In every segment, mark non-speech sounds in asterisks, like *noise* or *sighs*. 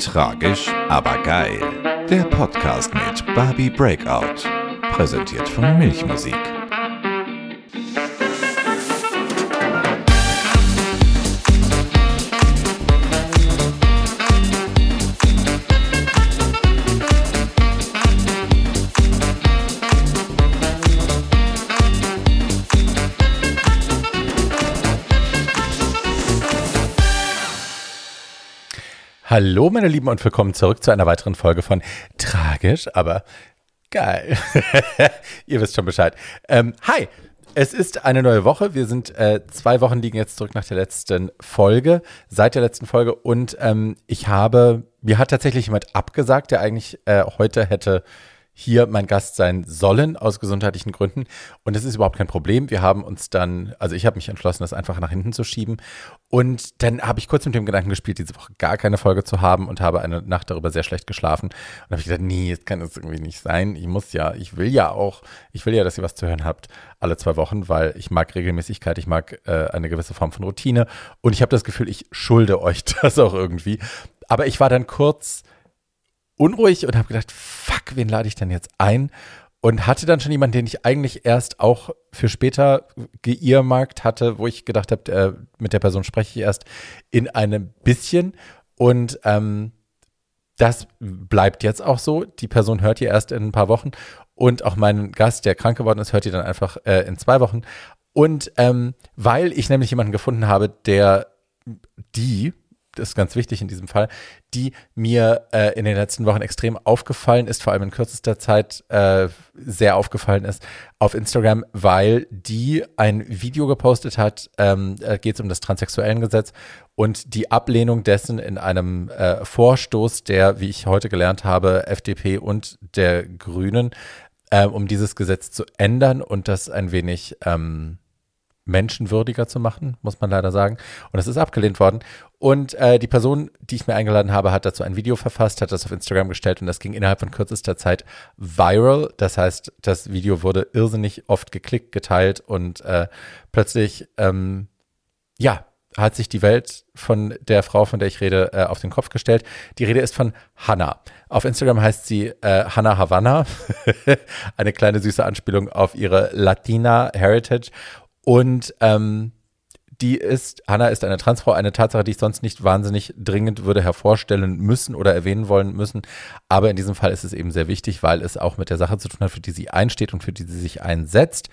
Tragisch, aber geil. Der Podcast mit Barbie Breakout. Präsentiert von Milchmusik. Hallo, meine Lieben, und willkommen zurück zu einer weiteren Folge von Tragisch, aber geil. *laughs* Ihr wisst schon Bescheid. Ähm, hi, es ist eine neue Woche. Wir sind äh, zwei Wochen liegen jetzt zurück nach der letzten Folge, seit der letzten Folge. Und ähm, ich habe, mir hat tatsächlich jemand abgesagt, der eigentlich äh, heute hätte hier mein Gast sein sollen aus gesundheitlichen Gründen. Und das ist überhaupt kein Problem. Wir haben uns dann, also ich habe mich entschlossen, das einfach nach hinten zu schieben. Und dann habe ich kurz mit dem Gedanken gespielt, diese Woche gar keine Folge zu haben und habe eine Nacht darüber sehr schlecht geschlafen. Und habe ich gedacht, nee, das kann es irgendwie nicht sein. Ich muss ja, ich will ja auch, ich will ja, dass ihr was zu hören habt alle zwei Wochen, weil ich mag Regelmäßigkeit, ich mag äh, eine gewisse Form von Routine. Und ich habe das Gefühl, ich schulde euch *laughs* das auch irgendwie. Aber ich war dann kurz unruhig und habe gedacht, fuck, wen lade ich denn jetzt ein? Und hatte dann schon jemanden, den ich eigentlich erst auch für später geearmarkt hatte, wo ich gedacht habe, äh, mit der Person spreche ich erst in einem bisschen. Und ähm, das bleibt jetzt auch so. Die Person hört ihr erst in ein paar Wochen. Und auch meinen Gast, der krank geworden ist, hört ihr dann einfach äh, in zwei Wochen. Und ähm, weil ich nämlich jemanden gefunden habe, der die ist ganz wichtig in diesem Fall, die mir äh, in den letzten Wochen extrem aufgefallen ist, vor allem in kürzester Zeit äh, sehr aufgefallen ist auf Instagram, weil die ein Video gepostet hat, ähm, äh, geht es um das Transsexuellengesetz und die Ablehnung dessen in einem äh, Vorstoß der, wie ich heute gelernt habe, FDP und der Grünen, äh, um dieses Gesetz zu ändern und das ein wenig ähm, menschenwürdiger zu machen, muss man leider sagen. Und es ist abgelehnt worden. Und äh, die Person, die ich mir eingeladen habe, hat dazu ein Video verfasst, hat das auf Instagram gestellt und das ging innerhalb von kürzester Zeit viral. Das heißt, das Video wurde irrsinnig oft geklickt, geteilt und äh, plötzlich, ähm, ja, hat sich die Welt von der Frau, von der ich rede, äh, auf den Kopf gestellt. Die Rede ist von Hannah. Auf Instagram heißt sie äh, Hannah Havana. *laughs* Eine kleine süße Anspielung auf ihre Latina Heritage. Und ähm, die ist, Hanna ist eine Transfrau, eine Tatsache, die ich sonst nicht wahnsinnig dringend würde hervorstellen müssen oder erwähnen wollen müssen. Aber in diesem Fall ist es eben sehr wichtig, weil es auch mit der Sache zu tun hat, für die sie einsteht und für die sie sich einsetzt.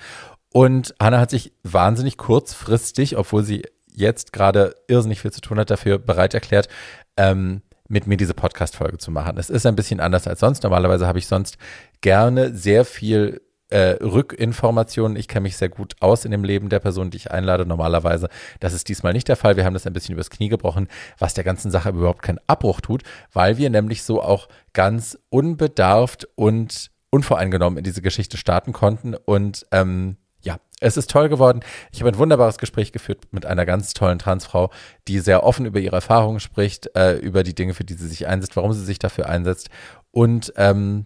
Und Hanna hat sich wahnsinnig kurzfristig, obwohl sie jetzt gerade irrsinnig viel zu tun hat, dafür bereit erklärt, ähm, mit mir diese Podcast-Folge zu machen. Es ist ein bisschen anders als sonst. Normalerweise habe ich sonst gerne sehr viel äh, Rückinformationen. Ich kenne mich sehr gut aus in dem Leben der Person, die ich einlade. Normalerweise, das ist diesmal nicht der Fall. Wir haben das ein bisschen übers Knie gebrochen, was der ganzen Sache überhaupt keinen Abbruch tut, weil wir nämlich so auch ganz unbedarft und unvoreingenommen in diese Geschichte starten konnten. Und ähm, ja, es ist toll geworden. Ich habe ein wunderbares Gespräch geführt mit einer ganz tollen Transfrau, die sehr offen über ihre Erfahrungen spricht, äh, über die Dinge, für die sie sich einsetzt, warum sie sich dafür einsetzt. Und ähm,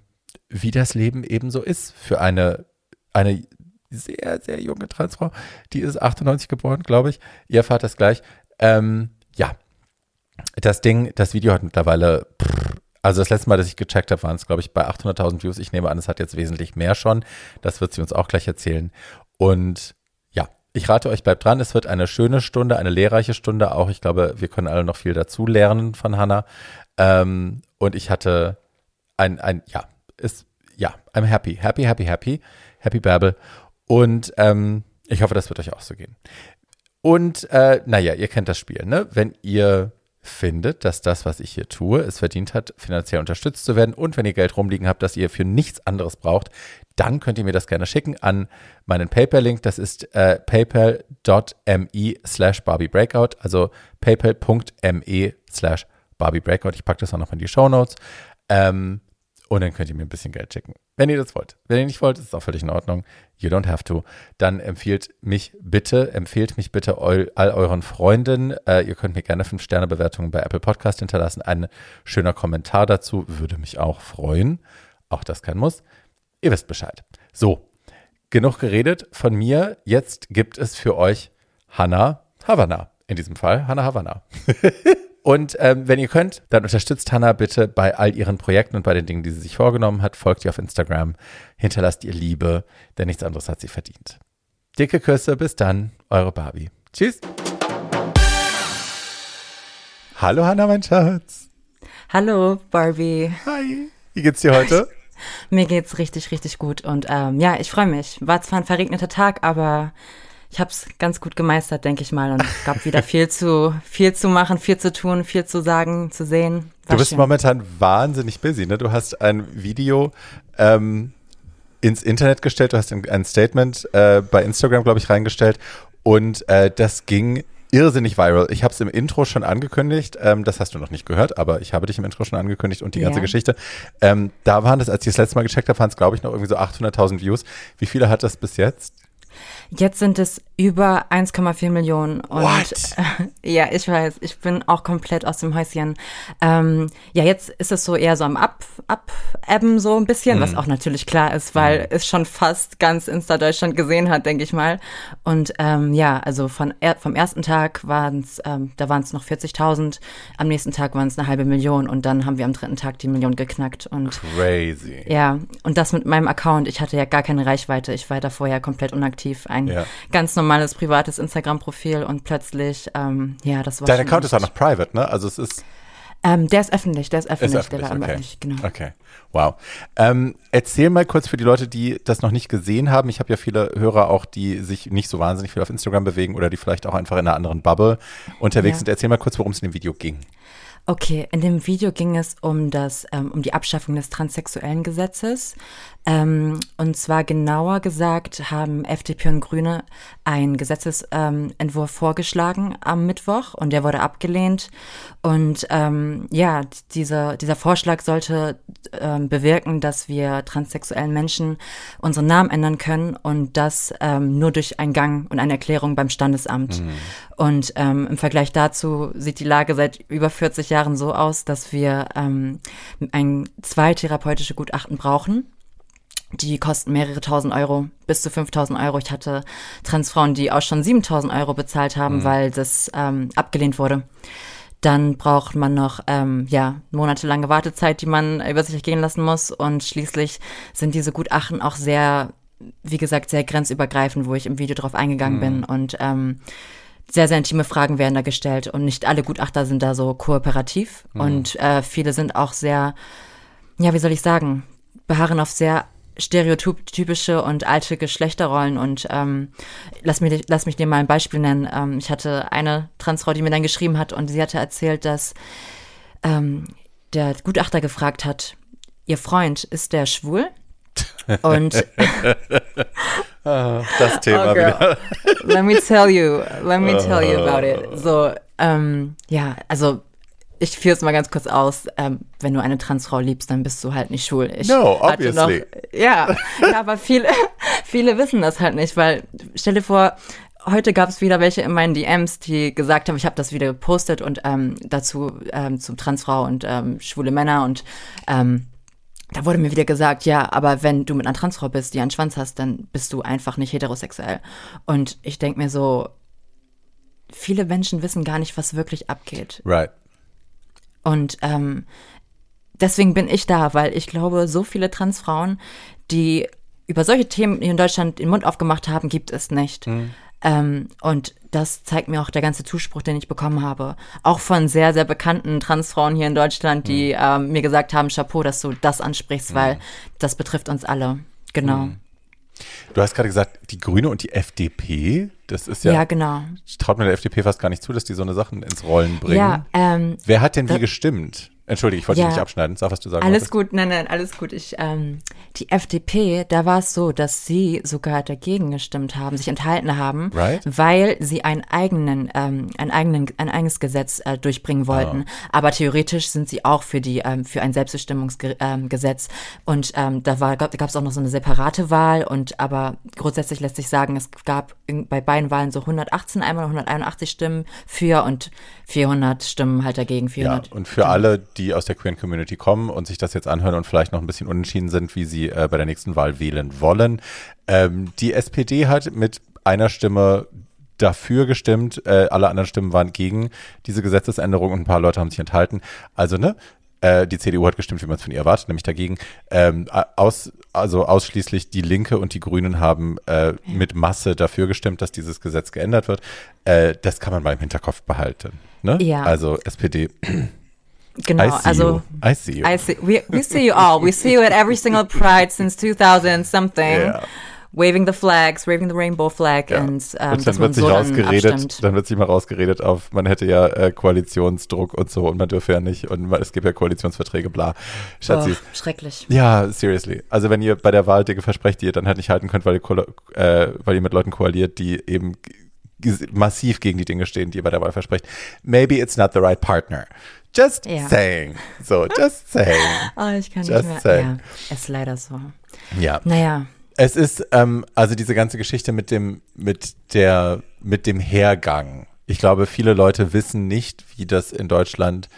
wie das Leben eben so ist für eine, eine sehr, sehr junge Transfrau. Die ist 98 geboren, glaube ich. Ihr Vater ist gleich. Ähm, ja, das Ding, das Video hat mittlerweile, also das letzte Mal, dass ich gecheckt habe, waren es, glaube ich, bei 800.000 Views. Ich nehme an, es hat jetzt wesentlich mehr schon. Das wird sie uns auch gleich erzählen. Und ja, ich rate euch, bleibt dran. Es wird eine schöne Stunde, eine lehrreiche Stunde. Auch ich glaube, wir können alle noch viel dazu lernen von Hannah. Ähm, und ich hatte ein, ein, ja, ist, ja, I'm happy, happy, happy, happy, happy Babel. Und ähm, ich hoffe, das wird euch auch so gehen. Und äh, naja, ihr kennt das Spiel, ne? Wenn ihr findet, dass das, was ich hier tue, es verdient hat, finanziell unterstützt zu werden und wenn ihr Geld rumliegen habt, das ihr für nichts anderes braucht, dann könnt ihr mir das gerne schicken an meinen PayPal-Link. Das ist äh, paypal.me slash Barbie Breakout, also paypal.me slash Barbie Breakout. Ich packe das auch noch in die Show Notes. Ähm, und dann könnt ihr mir ein bisschen Geld schicken. Wenn ihr das wollt. Wenn ihr nicht wollt, ist es auch völlig in Ordnung. You don't have to. Dann empfiehlt mich bitte, empfehlt mich bitte all, euren Freunden. Äh, ihr könnt mir gerne 5-Sterne-Bewertungen bei Apple Podcast hinterlassen. Ein schöner Kommentar dazu würde mich auch freuen. Auch das kein Muss. Ihr wisst Bescheid. So, genug geredet von mir. Jetzt gibt es für euch Hannah Havana. In diesem Fall Hannah Havana. *laughs* Und ähm, wenn ihr könnt, dann unterstützt Hannah bitte bei all ihren Projekten und bei den Dingen, die sie sich vorgenommen hat. Folgt ihr auf Instagram, hinterlasst ihr Liebe, denn nichts anderes hat sie verdient. Dicke Küsse, bis dann, eure Barbie. Tschüss. Hallo Hannah, mein Schatz. Hallo Barbie. Hi. Wie geht's dir heute? *laughs* Mir geht's richtig, richtig gut und ähm, ja, ich freue mich. War zwar ein verregneter Tag, aber ich habe es ganz gut gemeistert, denke ich mal. Und es gab wieder viel zu, viel zu machen, viel zu tun, viel zu sagen, zu sehen. War du bist schön. momentan wahnsinnig busy, ne? Du hast ein Video ähm, ins Internet gestellt, du hast ein Statement äh, bei Instagram, glaube ich, reingestellt und äh, das ging irrsinnig viral. Ich habe es im Intro schon angekündigt. Ähm, das hast du noch nicht gehört, aber ich habe dich im Intro schon angekündigt und die ganze ja. Geschichte. Ähm, da waren das, als ich das letzte Mal gecheckt habe, waren es, glaube ich, noch irgendwie so 800.000 Views. Wie viele hat das bis jetzt? Jetzt sind es über 1,4 Millionen. Und What? Äh, *laughs* ja, ich weiß, ich bin auch komplett aus dem Häuschen. Ähm, ja, jetzt ist es so eher so am Ab, Abebben so ein bisschen, mhm. was auch natürlich klar ist, weil mhm. es schon fast ganz Insta-Deutschland gesehen hat, denke ich mal. Und ähm, ja, also von, vom ersten Tag waren es, ähm, da waren es noch 40.000, am nächsten Tag waren es eine halbe Million und dann haben wir am dritten Tag die Million geknackt. Und Crazy. Ja, und das mit meinem Account. Ich hatte ja gar keine Reichweite. Ich war da vorher komplett unaktiv. Ein ja. ganz normales privates Instagram-Profil und plötzlich, ähm, ja, das war. Dein Account ist auch noch private, ne? Also es ist. Ähm, der ist öffentlich, der ist öffentlich, ist öffentlich der okay. öffentlich, genau. Okay, wow. Ähm, erzähl mal kurz für die Leute, die das noch nicht gesehen haben. Ich habe ja viele Hörer auch, die sich nicht so wahnsinnig viel auf Instagram bewegen oder die vielleicht auch einfach in einer anderen Bubble unterwegs ja. sind. Erzähl mal kurz, worum es in dem Video ging. Okay, in dem Video ging es um das, ähm, um die Abschaffung des transsexuellen Gesetzes. Ähm, und zwar genauer gesagt haben FDP und Grüne einen Gesetzesentwurf vorgeschlagen am Mittwoch und der wurde abgelehnt. Und ähm, ja, diese, dieser Vorschlag sollte ähm, bewirken, dass wir transsexuellen Menschen unseren Namen ändern können und das ähm, nur durch einen Gang und eine Erklärung beim Standesamt. Mhm. Und ähm, im Vergleich dazu sieht die Lage seit über 40 Jahren so aus, dass wir ähm, ein zwei therapeutische Gutachten brauchen die kosten mehrere tausend Euro, bis zu 5000 Euro. Ich hatte Transfrauen, die auch schon 7000 Euro bezahlt haben, mhm. weil das ähm, abgelehnt wurde. Dann braucht man noch ähm, ja monatelange Wartezeit, die man über sich gehen lassen muss. Und schließlich sind diese Gutachten auch sehr, wie gesagt, sehr grenzübergreifend, wo ich im Video drauf eingegangen mhm. bin. Und ähm, sehr, sehr intime Fragen werden da gestellt. Und nicht alle Gutachter sind da so kooperativ. Mhm. Und äh, viele sind auch sehr, ja, wie soll ich sagen, beharren auf sehr stereotypische und alte Geschlechterrollen und ähm, lass, mich, lass mich dir mal ein Beispiel nennen. Ähm, ich hatte eine Transfrau, die mir dann geschrieben hat und sie hatte erzählt, dass ähm, der Gutachter gefragt hat, ihr Freund, ist der schwul? Und *laughs* ah, das Thema oh wieder. Let me tell you, let me tell you about it. So, ähm, ja, also ich führe es mal ganz kurz aus. Ähm, wenn du eine Transfrau liebst, dann bist du halt nicht schwul. Ich no, obviously. Noch, ja, ja, aber viele, *laughs* viele wissen das halt nicht, weil stell dir vor, heute gab es wieder welche in meinen DMs, die gesagt haben, ich habe das wieder gepostet und ähm, dazu ähm, zum Transfrau und ähm, schwule Männer und ähm, da wurde mir wieder gesagt, ja, aber wenn du mit einer Transfrau bist, die einen Schwanz hast, dann bist du einfach nicht heterosexuell. Und ich denke mir so, viele Menschen wissen gar nicht, was wirklich abgeht. Right. Und ähm, deswegen bin ich da, weil ich glaube, so viele Transfrauen, die über solche Themen in Deutschland den Mund aufgemacht haben, gibt es nicht. Mhm. Ähm, und das zeigt mir auch der ganze Zuspruch, den ich bekommen habe. Auch von sehr, sehr bekannten Transfrauen hier in Deutschland, die mhm. ähm, mir gesagt haben, Chapeau, dass du das ansprichst, mhm. weil das betrifft uns alle. Genau. Du hast gerade gesagt, die Grüne und die FDP, das ist ja. Ja, genau. Traut mir der FDP fast gar nicht zu, dass die so eine Sachen ins Rollen bringen. Ja, ähm, Wer hat denn wie gestimmt? Entschuldige, ich wollte ja, dich nicht abschneiden. Sag, was du sagen Alles wolltest. gut, nein, nein, alles gut. Ich, ähm, die FDP, da war es so, dass sie sogar dagegen gestimmt haben, sich enthalten haben, right? weil sie einen eigenen, ähm, einen eigenen, ein eigenes Gesetz äh, durchbringen wollten. Oh. Aber theoretisch sind sie auch für die, ähm, für ein Selbstbestimmungsgesetz. Ähm, und ähm, da war, gab es auch noch so eine separate Wahl. Und aber grundsätzlich lässt sich sagen, es gab bei beiden Wahlen so 118 einmal 181 Stimmen für und 400 Stimmen halt dagegen. 400 ja, und für alle, die aus der queeren Community kommen und sich das jetzt anhören und vielleicht noch ein bisschen unentschieden sind, wie sie äh, bei der nächsten Wahl wählen wollen. Ähm, die SPD hat mit einer Stimme dafür gestimmt, äh, alle anderen Stimmen waren gegen diese Gesetzesänderung und ein paar Leute haben sich enthalten. Also, ne? Äh, die CDU hat gestimmt, wie man es von ihr erwartet, nämlich dagegen. Ähm, aus, also ausschließlich die Linke und die Grünen haben äh, mit Masse dafür gestimmt, dass dieses Gesetz geändert wird. Äh, das kann man mal im Hinterkopf behalten. Ne? Ja. Also SPD. Genau, I see also you. I see you. I see we, we see you all. We see you at every single pride since 2000 something. Ja. Waving the flags, waving the rainbow flag Ja. and ähm, und dann wird sich so dann rausgeredet, abstimmt. dann wird sich mal rausgeredet auf, man hätte ja äh, Koalitionsdruck und so und man dürfe ja nicht und man, es gibt ja Koalitionsverträge, bla. Schatzi. Oh, schrecklich. Ja, seriously. Also wenn ihr bei der Wahl Dinge versprecht, die ihr dann halt nicht halten könnt, weil ihr, äh, weil ihr mit Leuten koaliert, die eben massiv gegen die Dinge stehen, die ihr bei der Wahl versprecht, maybe it's not the right partner. Just Ja. saying. So, just *laughs* saying. Oh, ich kann Just nicht mehr. saying. Ja, ist leider so. Ja. Naja, Es ist, ähm, also diese ganze Geschichte mit dem, mit der, mit dem Hergang. Ich glaube, viele Leute wissen nicht, wie das in Deutschland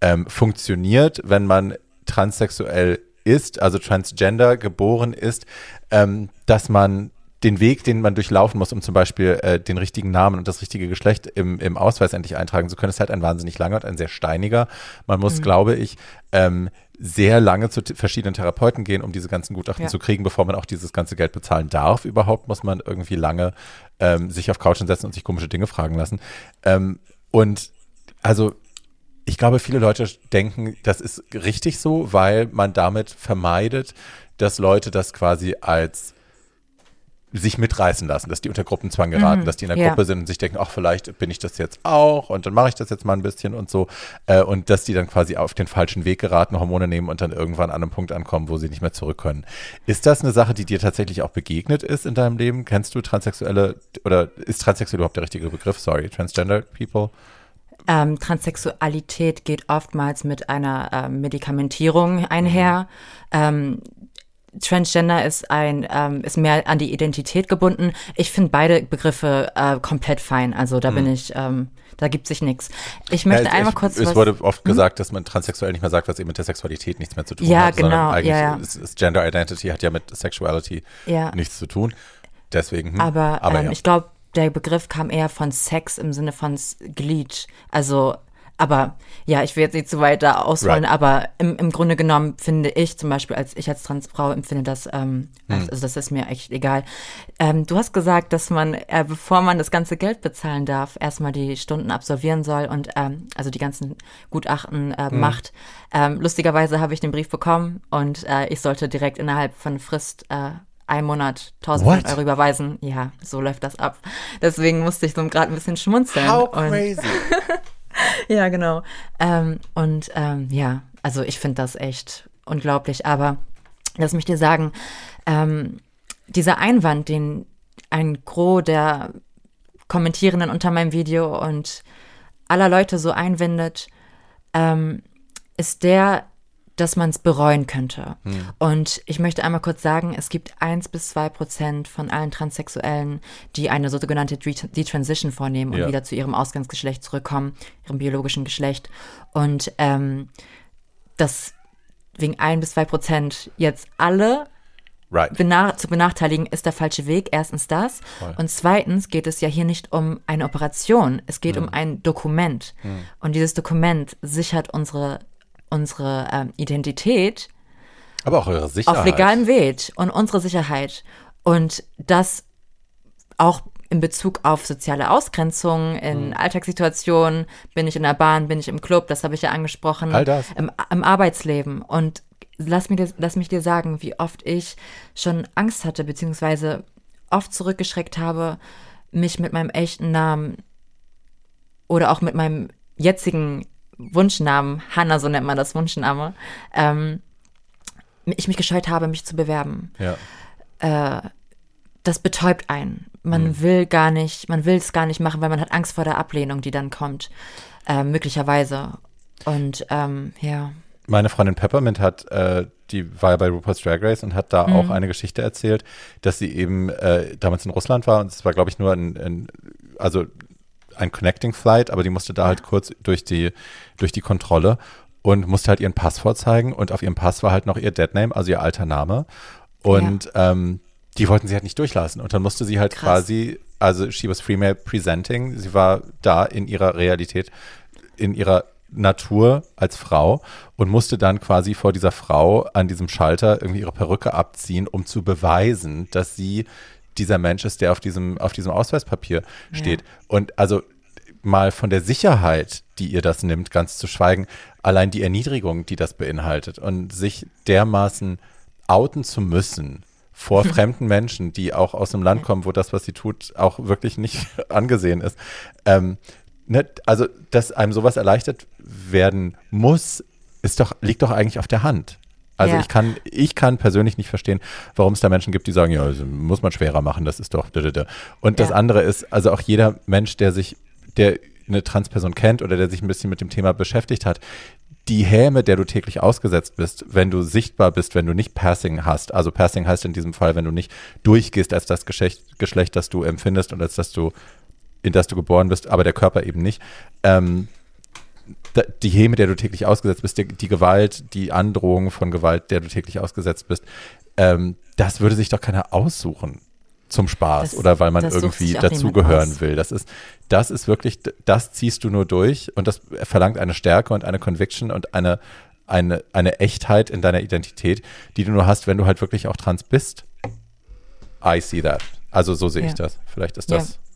ähm, funktioniert, wenn man transsexuell ist, also transgender geboren ist, ähm, dass man den Weg, den man durchlaufen muss, um zum Beispiel äh, den richtigen Namen und das richtige Geschlecht im, im Ausweis endlich eintragen zu können, ist halt ein wahnsinnig langer und ein sehr steiniger. Man muss, glaube ich, ähm, sehr lange zu verschiedenen Therapeuten gehen, um diese ganzen Gutachten Ja. zu kriegen, bevor man auch dieses ganze Geld bezahlen darf. Überhaupt muss man irgendwie lange ähm, sich auf Couchen setzen und sich komische Dinge fragen lassen. Ähm, und also ich glaube, viele Leute denken, das ist richtig so, weil man damit vermeidet, dass Leute das quasi als sich mitreißen lassen, dass die unter Gruppenzwang geraten, dass die in der ja. Gruppe sind und sich denken, ach, vielleicht bin ich das jetzt auch und dann mache ich das jetzt mal ein bisschen und so. Äh, und dass die dann quasi auf den falschen Weg geraten, Hormone nehmen und dann irgendwann an einem Punkt ankommen, wo sie nicht mehr zurück können. Ist das eine Sache, die dir tatsächlich auch begegnet ist in deinem Leben? Kennst du transsexuelle oder ist transsexuell überhaupt der richtige Begriff? Sorry, transgender people? ähm, Transsexualität geht oftmals mit einer ähm, Medikamentierung einher. Ähm, Transgender ist ein ähm, ist mehr an die Identität gebunden. Ich finde beide Begriffe äh, komplett fein. Also da bin ich, ähm, da gibt sich nichts. Ich möchte Ja, es- einmal ich, kurz Es wurde oft gesagt, dass man transsexuell nicht mehr sagt, was eben mit der Sexualität nichts mehr zu tun Ja, hat. sondern genau, Eigentlich ja. Ist, ist Gender Identity hat ja mit Sexuality nichts zu tun. Deswegen. Hm, Aber, ähm, ja. ich glaube, der Begriff kam eher von Sex im Sinne von Glied. Also, aber ja, ich will jetzt nicht zu weit da ausholen, Right. aber im, im Grunde genommen finde ich zum Beispiel, als ich als Transfrau empfinde das, ähm, Hm. also das ist mir echt egal. Ähm, du hast gesagt, dass man, äh, bevor man das ganze Geld bezahlen darf, erstmal die Stunden absolvieren soll und ähm, also die ganzen Gutachten äh, Hm. macht. Ähm, lustigerweise habe ich den Brief bekommen und äh, ich sollte direkt innerhalb von Frist äh, ein Monat 1000 What? Euro überweisen. Ja, so läuft das ab. Deswegen musste ich so gerade ein bisschen schmunzeln. How crazy. *laughs* *laughs* ja, genau. Ähm, und ähm, ja, also ich finde das echt unglaublich. Aber lass mich dir sagen, ähm, dieser Einwand, den ein Gros der Kommentierenden unter meinem Video und aller Leute so einwendet, ähm, ist der, dass man es bereuen könnte. Und ich möchte einmal kurz sagen, es gibt eins bis zwei Prozent von allen Transsexuellen, die eine sogenannte Det- Detransition vornehmen und Ja. wieder zu ihrem Ausgangsgeschlecht zurückkommen, ihrem biologischen Geschlecht. Und ähm, dass wegen ein bis zwei Prozent jetzt alle Right. bena zu benachteiligen, ist der falsche Weg. Erstens das. Und zweitens geht es ja hier nicht um eine Operation. Es geht um ein Dokument. Und dieses Dokument sichert unsere, unsere ähm, Identität Aber auch eure Sicherheit. auf legalem Weg und unsere Sicherheit. Und das auch in Bezug auf soziale Ausgrenzung, in Alltagssituationen, bin ich in der Bahn, bin ich im Club, das habe ich ja angesprochen, All das. Im, im Arbeitsleben. Und lass, dir- lass mich dir sagen, wie oft ich schon Angst hatte, beziehungsweise oft zurückgeschreckt habe, mich mit meinem echten Namen oder auch mit meinem jetzigen Wunschnamen, Hannah, so nennt man das Wunschname, ähm, ich mich gescheut habe, mich zu bewerben. Ja. Das betäubt einen. Man will gar nicht, man will es gar nicht machen, weil man hat Angst vor der Ablehnung, die dann kommt, äh, möglicherweise. Und ähm, ja, Meine Freundin Peppermint hat, äh, die war ja bei RuPaul's Drag Race und hat da Mhm. auch eine Geschichte erzählt, dass sie eben äh, damals in Russland war und es war, glaube ich, nur ein, ein, also ein Connecting Flight, aber die musste da halt kurz durch die, durch die Kontrolle und musste halt ihren Pass vorzeigen und auf ihrem Pass war halt noch ihr Deadname, also ihr alter Name. Und ähm, die wollten sie halt nicht durchlassen. Und dann musste sie halt Krass. quasi also she was female presenting. Sie war da in ihrer Realität, in ihrer Natur als Frau und musste dann quasi vor dieser Frau an diesem Schalter irgendwie ihre Perücke abziehen, um zu beweisen, dass sie dieser Mensch ist, der auf diesem, auf diesem Ausweispapier steht. Ja. Und also mal von der Sicherheit, die ihr das nimmt, ganz zu schweigen, allein die Erniedrigung, die das beinhaltet und sich dermaßen outen zu müssen vor *laughs* fremden Menschen, die auch aus einem Land kommen, wo das, was sie tut, auch wirklich nicht *laughs* angesehen ist. Ähm, ne, also, dass einem sowas erleichtert werden muss, ist doch, liegt doch eigentlich auf der Hand. Also ja. ich kann, ich kann persönlich nicht verstehen, warum es da Menschen gibt, die sagen, ja, also muss man schwerer machen, das ist doch. Und das ja. andere ist, also auch jeder Mensch, der sich, der eine Transperson kennt oder der sich ein bisschen mit dem Thema beschäftigt hat, die Häme, der du täglich ausgesetzt bist, wenn du sichtbar bist, wenn du nicht Passing hast. Also Passing heißt in diesem Fall, wenn du nicht durchgehst als das Geschlecht, Geschlecht das du empfindest und als das du, in das du geboren bist, aber der Körper eben nicht. Ähm, die Häme, der du täglich ausgesetzt bist, die, die, Gewalt, die Androhung von Gewalt, der du täglich ausgesetzt bist, ähm, das würde sich doch keiner aussuchen zum Spaß das, oder weil man irgendwie dazugehören will. Das ist, das ist wirklich, das ziehst du nur durch und das verlangt eine Stärke und eine Conviction und eine, eine, eine Echtheit in deiner Identität, die du nur hast, wenn du halt wirklich auch trans bist. I see that. Also so sehe ja. ich das. Vielleicht ist das. Ja.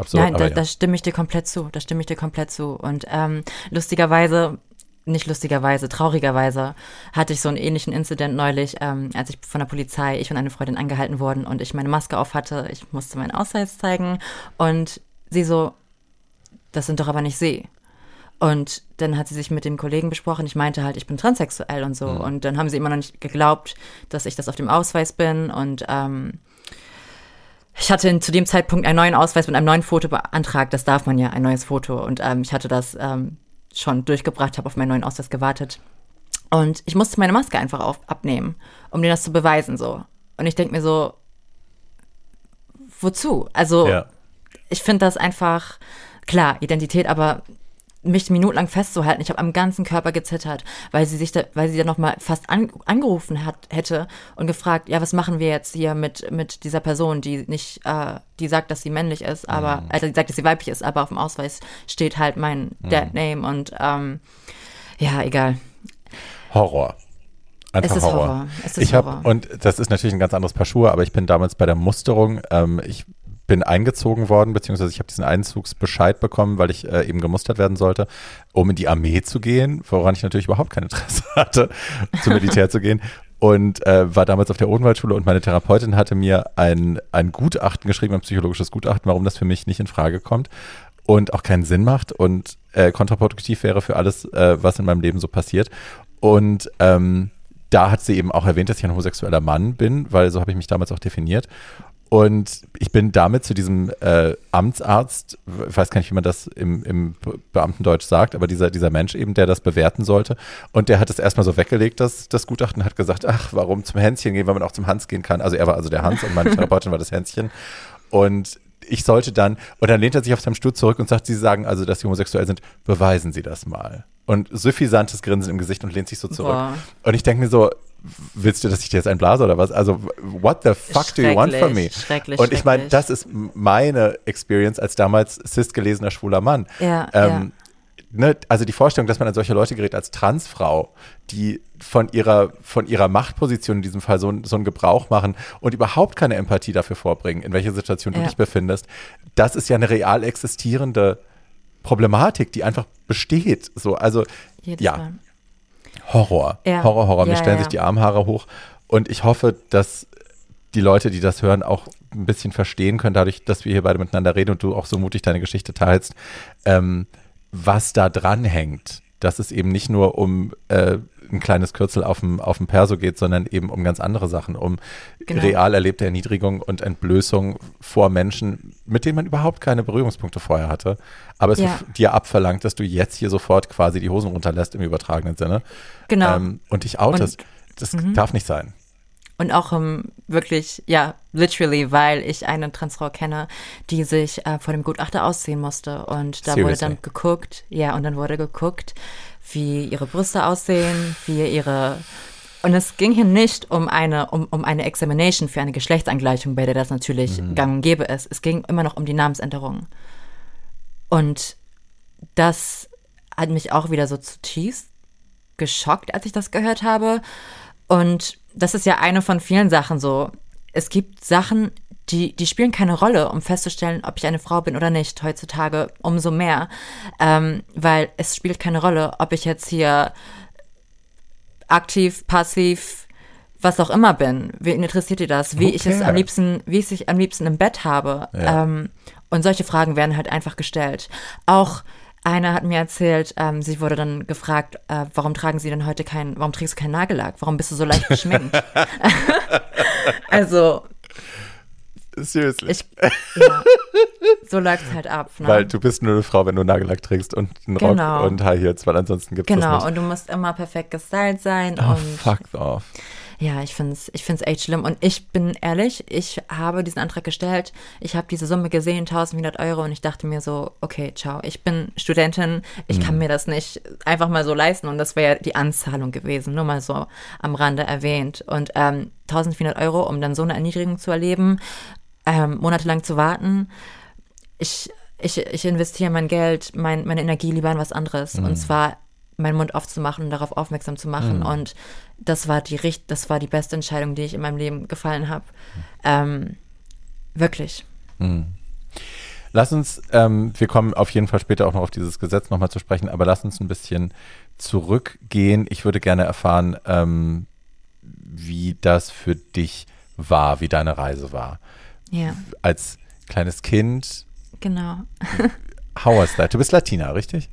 Absurd, Nein, da, ja. da, stimme ich dir komplett zu. Da stimme ich dir komplett zu. Und ähm, lustigerweise, nicht lustigerweise, traurigerweise, hatte ich so einen ähnlichen Incident neulich, ähm, als ich von der Polizei, ich und eine Freundin angehalten wurden und ich meine Maske auf hatte. Ich musste meinen Ausweis zeigen und sie so, das sind doch aber nicht sie. Und dann hat sie sich mit dem Kollegen besprochen. Ich meinte halt, ich bin transsexuell und so. Mhm. Und dann haben sie immer noch nicht geglaubt, dass ich das auf dem Ausweis bin. Und ähm, ich hatte zu dem Zeitpunkt einen neuen Ausweis mit einem neuen Foto beantragt. Das darf man ja, ein neues Foto. Und ähm, ich hatte das ähm, schon durchgebracht, habe auf meinen neuen Ausweis gewartet. Und ich musste meine Maske einfach auf, abnehmen, um denen das zu beweisen. so. Und ich denke mir so, wozu? Also, ja. ich finde das einfach, klar, Identität, aber mich minutenlang festzuhalten. Ich habe am ganzen Körper gezittert, weil sie sich da, weil sie dann noch mal fast an, angerufen hat, hätte und gefragt, ja, was machen wir jetzt hier mit mit dieser Person, die nicht, äh, die sagt, dass sie männlich ist, aber mhm. also die sagt, dass sie weiblich ist, aber auf dem Ausweis steht halt mein mhm. Dead Name und ähm, ja, egal. Horror. Einfach es ist Horror. Horror. Es ist ich habe und das ist natürlich ein ganz anderes Paar Schuhe, aber ich bin damals bei der Musterung. Ähm, ich bin eingezogen worden, beziehungsweise ich habe diesen Einzugsbescheid bekommen, weil ich äh, eben gemustert werden sollte, um in die Armee zu gehen, woran ich natürlich überhaupt kein Interesse *laughs* hatte, zum Militär zu gehen. Und äh, war damals auf der Odenwaldschule und meine Therapeutin hatte mir ein, ein Gutachten geschrieben, ein psychologisches Gutachten, warum das für mich nicht in Frage kommt und auch keinen Sinn macht und äh, kontraproduktiv wäre für alles, äh, was in meinem Leben so passiert. Und ähm, da hat sie eben auch erwähnt, dass ich ein homosexueller Mann bin, weil so habe ich mich damals auch definiert. Und ich bin damit zu diesem äh, Amtsarzt, ich weiß gar nicht, wie man das im, im Beamtendeutsch sagt, aber dieser, dieser Mensch eben, der das bewerten sollte. Und der hat es erstmal so weggelegt, das, das Gutachten, hat gesagt, ach, warum zum Hänschen gehen, wenn man auch zum Hans gehen kann. Also er war also der Hans und meine Therapeutin *laughs* war das Hänschen. Und ich sollte dann, und dann lehnt er sich auf seinem Stuhl zurück und sagt, Sie sagen also, dass Sie homosexuell sind, beweisen Sie das mal. Und suffisantes Grinsen im Gesicht und lehnt sich so zurück. Boah. Und ich denke mir so, willst du, dass ich dir jetzt ein blase oder was? Also, what the fuck do you want from me? Schrecklich, und ich meine, das ist meine Experience als damals cis gelesener schwuler Mann. Ja, ähm, ja. Ne, also die Vorstellung, dass man an solche Leute gerät als Transfrau, die von ihrer, von ihrer Machtposition in diesem Fall so, so einen Gebrauch machen und überhaupt keine Empathie dafür vorbringen, in welcher Situation ja. du dich befindest, das ist ja eine real existierende Problematik, die einfach besteht. So, also Jedes ja. Mal. Horror. Ja. Horror, Horror. Mir ja, stellen ja. sich die Armhaare hoch. Und ich hoffe, dass die Leute, die das hören, auch ein bisschen verstehen können, dadurch, dass wir hier beide miteinander reden und du auch so mutig deine Geschichte teilst, ähm, was da dran hängt. Dass es eben nicht nur um äh, ein kleines Kürzel auf dem, auf dem Perso geht, sondern eben um ganz andere Sachen, um genau. real erlebte Erniedrigung und Entblößung vor Menschen, mit denen man überhaupt keine Berührungspunkte vorher hatte. Aber es ja. dir abverlangt, dass du jetzt hier sofort quasi die Hosen runterlässt im übertragenen Sinne. Genau. Ähm, und dich outest. Und, das -hmm. darf nicht sein. Und auch um, ähm, wirklich, ja, literally, weil ich eine Transfrau kenne, die sich äh, vor dem Gutachter ausziehen musste. Und da Seriously? wurde dann geguckt, ja, und dann wurde geguckt, wie ihre Brüste aussehen, wie ihre Und es ging hier nicht um eine, um, um eine Examination für eine Geschlechtsangleichung, bei der das natürlich Mhm. gang und gäbe ist. Es ging immer noch um die Namensänderung. Und das hat mich auch wieder so zutiefst geschockt, als ich das gehört habe. Und das ist ja eine von vielen Sachen so. Es gibt Sachen, die, die spielen keine Rolle, um festzustellen, ob ich eine Frau bin oder nicht, heutzutage umso mehr. Ähm, weil es spielt keine Rolle, ob ich jetzt hier aktiv, passiv, was auch immer bin. Wen interessiert dir das? Wie Who ich es am liebsten, wie ich es am liebsten im Bett habe. Ja. Ähm, und solche Fragen werden halt einfach gestellt. Auch einer hat mir erzählt, ähm, sie wurde dann gefragt, äh, warum tragen sie denn heute kein, warum trägst du keinen Nagellack? Warum bist du so leicht *laughs* geschminkt? *laughs* also, Seriously. ich, ja, so läuft's halt ab. Ne? Weil du bist nur eine Frau, wenn du Nagellack trägst und einen Genau. Rock und High Heels, weil ansonsten gibt es genau, das nicht. und du musst immer perfekt gestylt sein Oh, fuck off. Ja, ich finde es ich find's echt schlimm. Und ich bin ehrlich, ich habe diesen Antrag gestellt. Ich habe diese Summe gesehen, 1400 Euro, und ich dachte mir so, okay, ciao, ich bin Studentin, ich kann mir das nicht einfach mal so leisten. Und das wäre die Anzahlung gewesen, nur mal so am Rande erwähnt. Und ähm, 1400 Euro, um dann so eine Erniedrigung zu erleben, ähm, monatelang zu warten. Ich, ich, ich investiere mein Geld, mein, meine Energie lieber in was anderes. Und zwar meinen Mund aufzumachen und darauf aufmerksam zu machen. Und das war die richt das war die beste Entscheidung, die ich in meinem Leben gefallen habe. Ähm, wirklich. Lass uns, ähm, wir kommen auf jeden Fall später auch noch auf dieses Gesetz nochmal zu sprechen, aber lass uns ein bisschen zurückgehen. Ich würde gerne erfahren, ähm, wie das für dich war, wie deine Reise war. Ja, Als kleines Kind, genau. *laughs* how was that? Du bist Latina, richtig?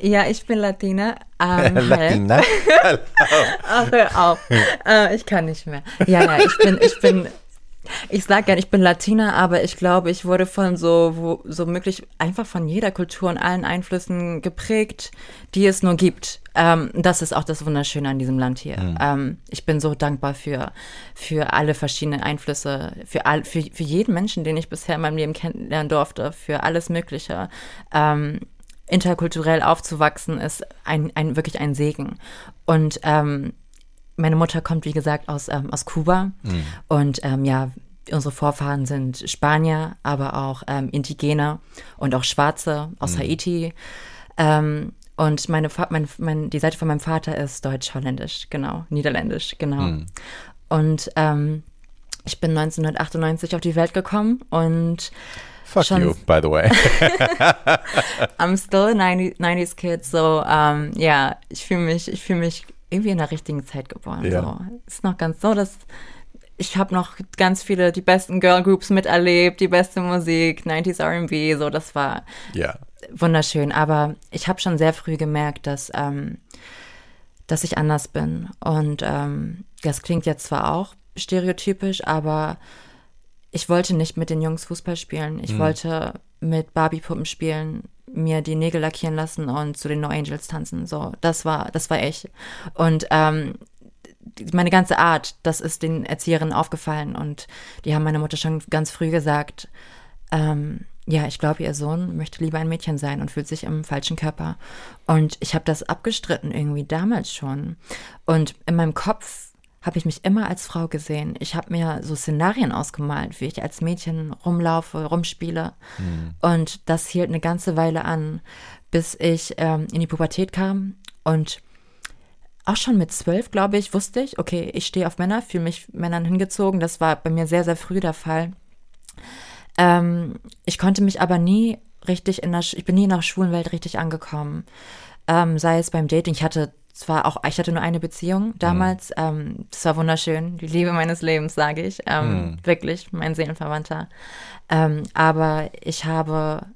Ja, ich bin Latina. *laughs* Ähm. Latina? *laughs* Ach, hör auf. äh, ich kann nicht mehr. Ja, ja, ich bin, ich bin, ich sag gern, ich bin Latina, aber ich glaube, ich wurde von so, wo, so möglich einfach von jeder Kultur und allen Einflüssen geprägt, die es nur gibt. Ähm, das ist auch das Wunderschöne an diesem Land hier. Ähm, ich bin so dankbar für, für alle verschiedenen Einflüsse, für, all, für, für jeden Menschen, den ich bisher in meinem Leben kennenlernen durfte, für alles Mögliche. Ähm, interkulturell aufzuwachsen ist ein, ein wirklich ein Segen. Und ähm, meine Mutter kommt, wie gesagt, aus, ähm, aus Kuba. Und ähm, ja, unsere Vorfahren sind Spanier, aber auch ähm, Indigene und auch Schwarze aus Haiti. Ähm, und meine, Fa- mein, mein, die Seite von meinem Vater ist deutsch-holländisch, genau, niederländisch, genau. Und ähm, ich bin 1998 auf die Welt gekommen und Fuck Schon- you, by the way. *laughs* I'm still a 90, 90s kid, so ähm, ja, ich fühle mich, ich fühle mich irgendwie in der richtigen Zeit geboren. Ja. So. Ist noch ganz so, dass ich habe noch ganz viele, die besten Girl Groups miterlebt, die beste Musik, 90s R&B, so, das war ja. wunderschön. Aber ich habe schon sehr früh gemerkt, dass, ähm, dass ich anders bin. Und ähm, das klingt jetzt zwar auch stereotypisch, aber ich wollte nicht mit den Jungs Fußball spielen. Ich wollte mit Barbie-Puppen spielen, mir die Nägel lackieren lassen und zu den No Angels tanzen. So, das war, das war ich. Und ähm, meine ganze Art, das ist den Erzieherinnen aufgefallen und die haben meiner Mutter schon ganz früh gesagt, ähm, ja, ich glaube, ihr Sohn möchte lieber ein Mädchen sein und fühlt sich im falschen Körper. Und ich habe das abgestritten irgendwie damals schon. Und in meinem Kopf habe ich mich immer als Frau gesehen. Ich habe mir so Szenarien ausgemalt, wie ich als Mädchen rumlaufe, rumspiele. Und das hielt eine ganze Weile an, bis ich ähm, in die Pubertät kam und auch schon mit zwölf, glaube ich, wusste ich, okay, ich stehe auf Männer, fühle mich Männern hingezogen. Das war bei mir sehr, sehr früh der Fall. Ähm, ich konnte mich aber nie richtig in der, ich bin nie in der schwulen Welt richtig angekommen. Ähm, sei es beim Dating, ich hatte zwar auch, ich hatte nur eine Beziehung damals, ähm, das war wunderschön, die Liebe meines Lebens, sage ich, ähm, wirklich, mein Seelenverwandter. Ähm, aber ich habe,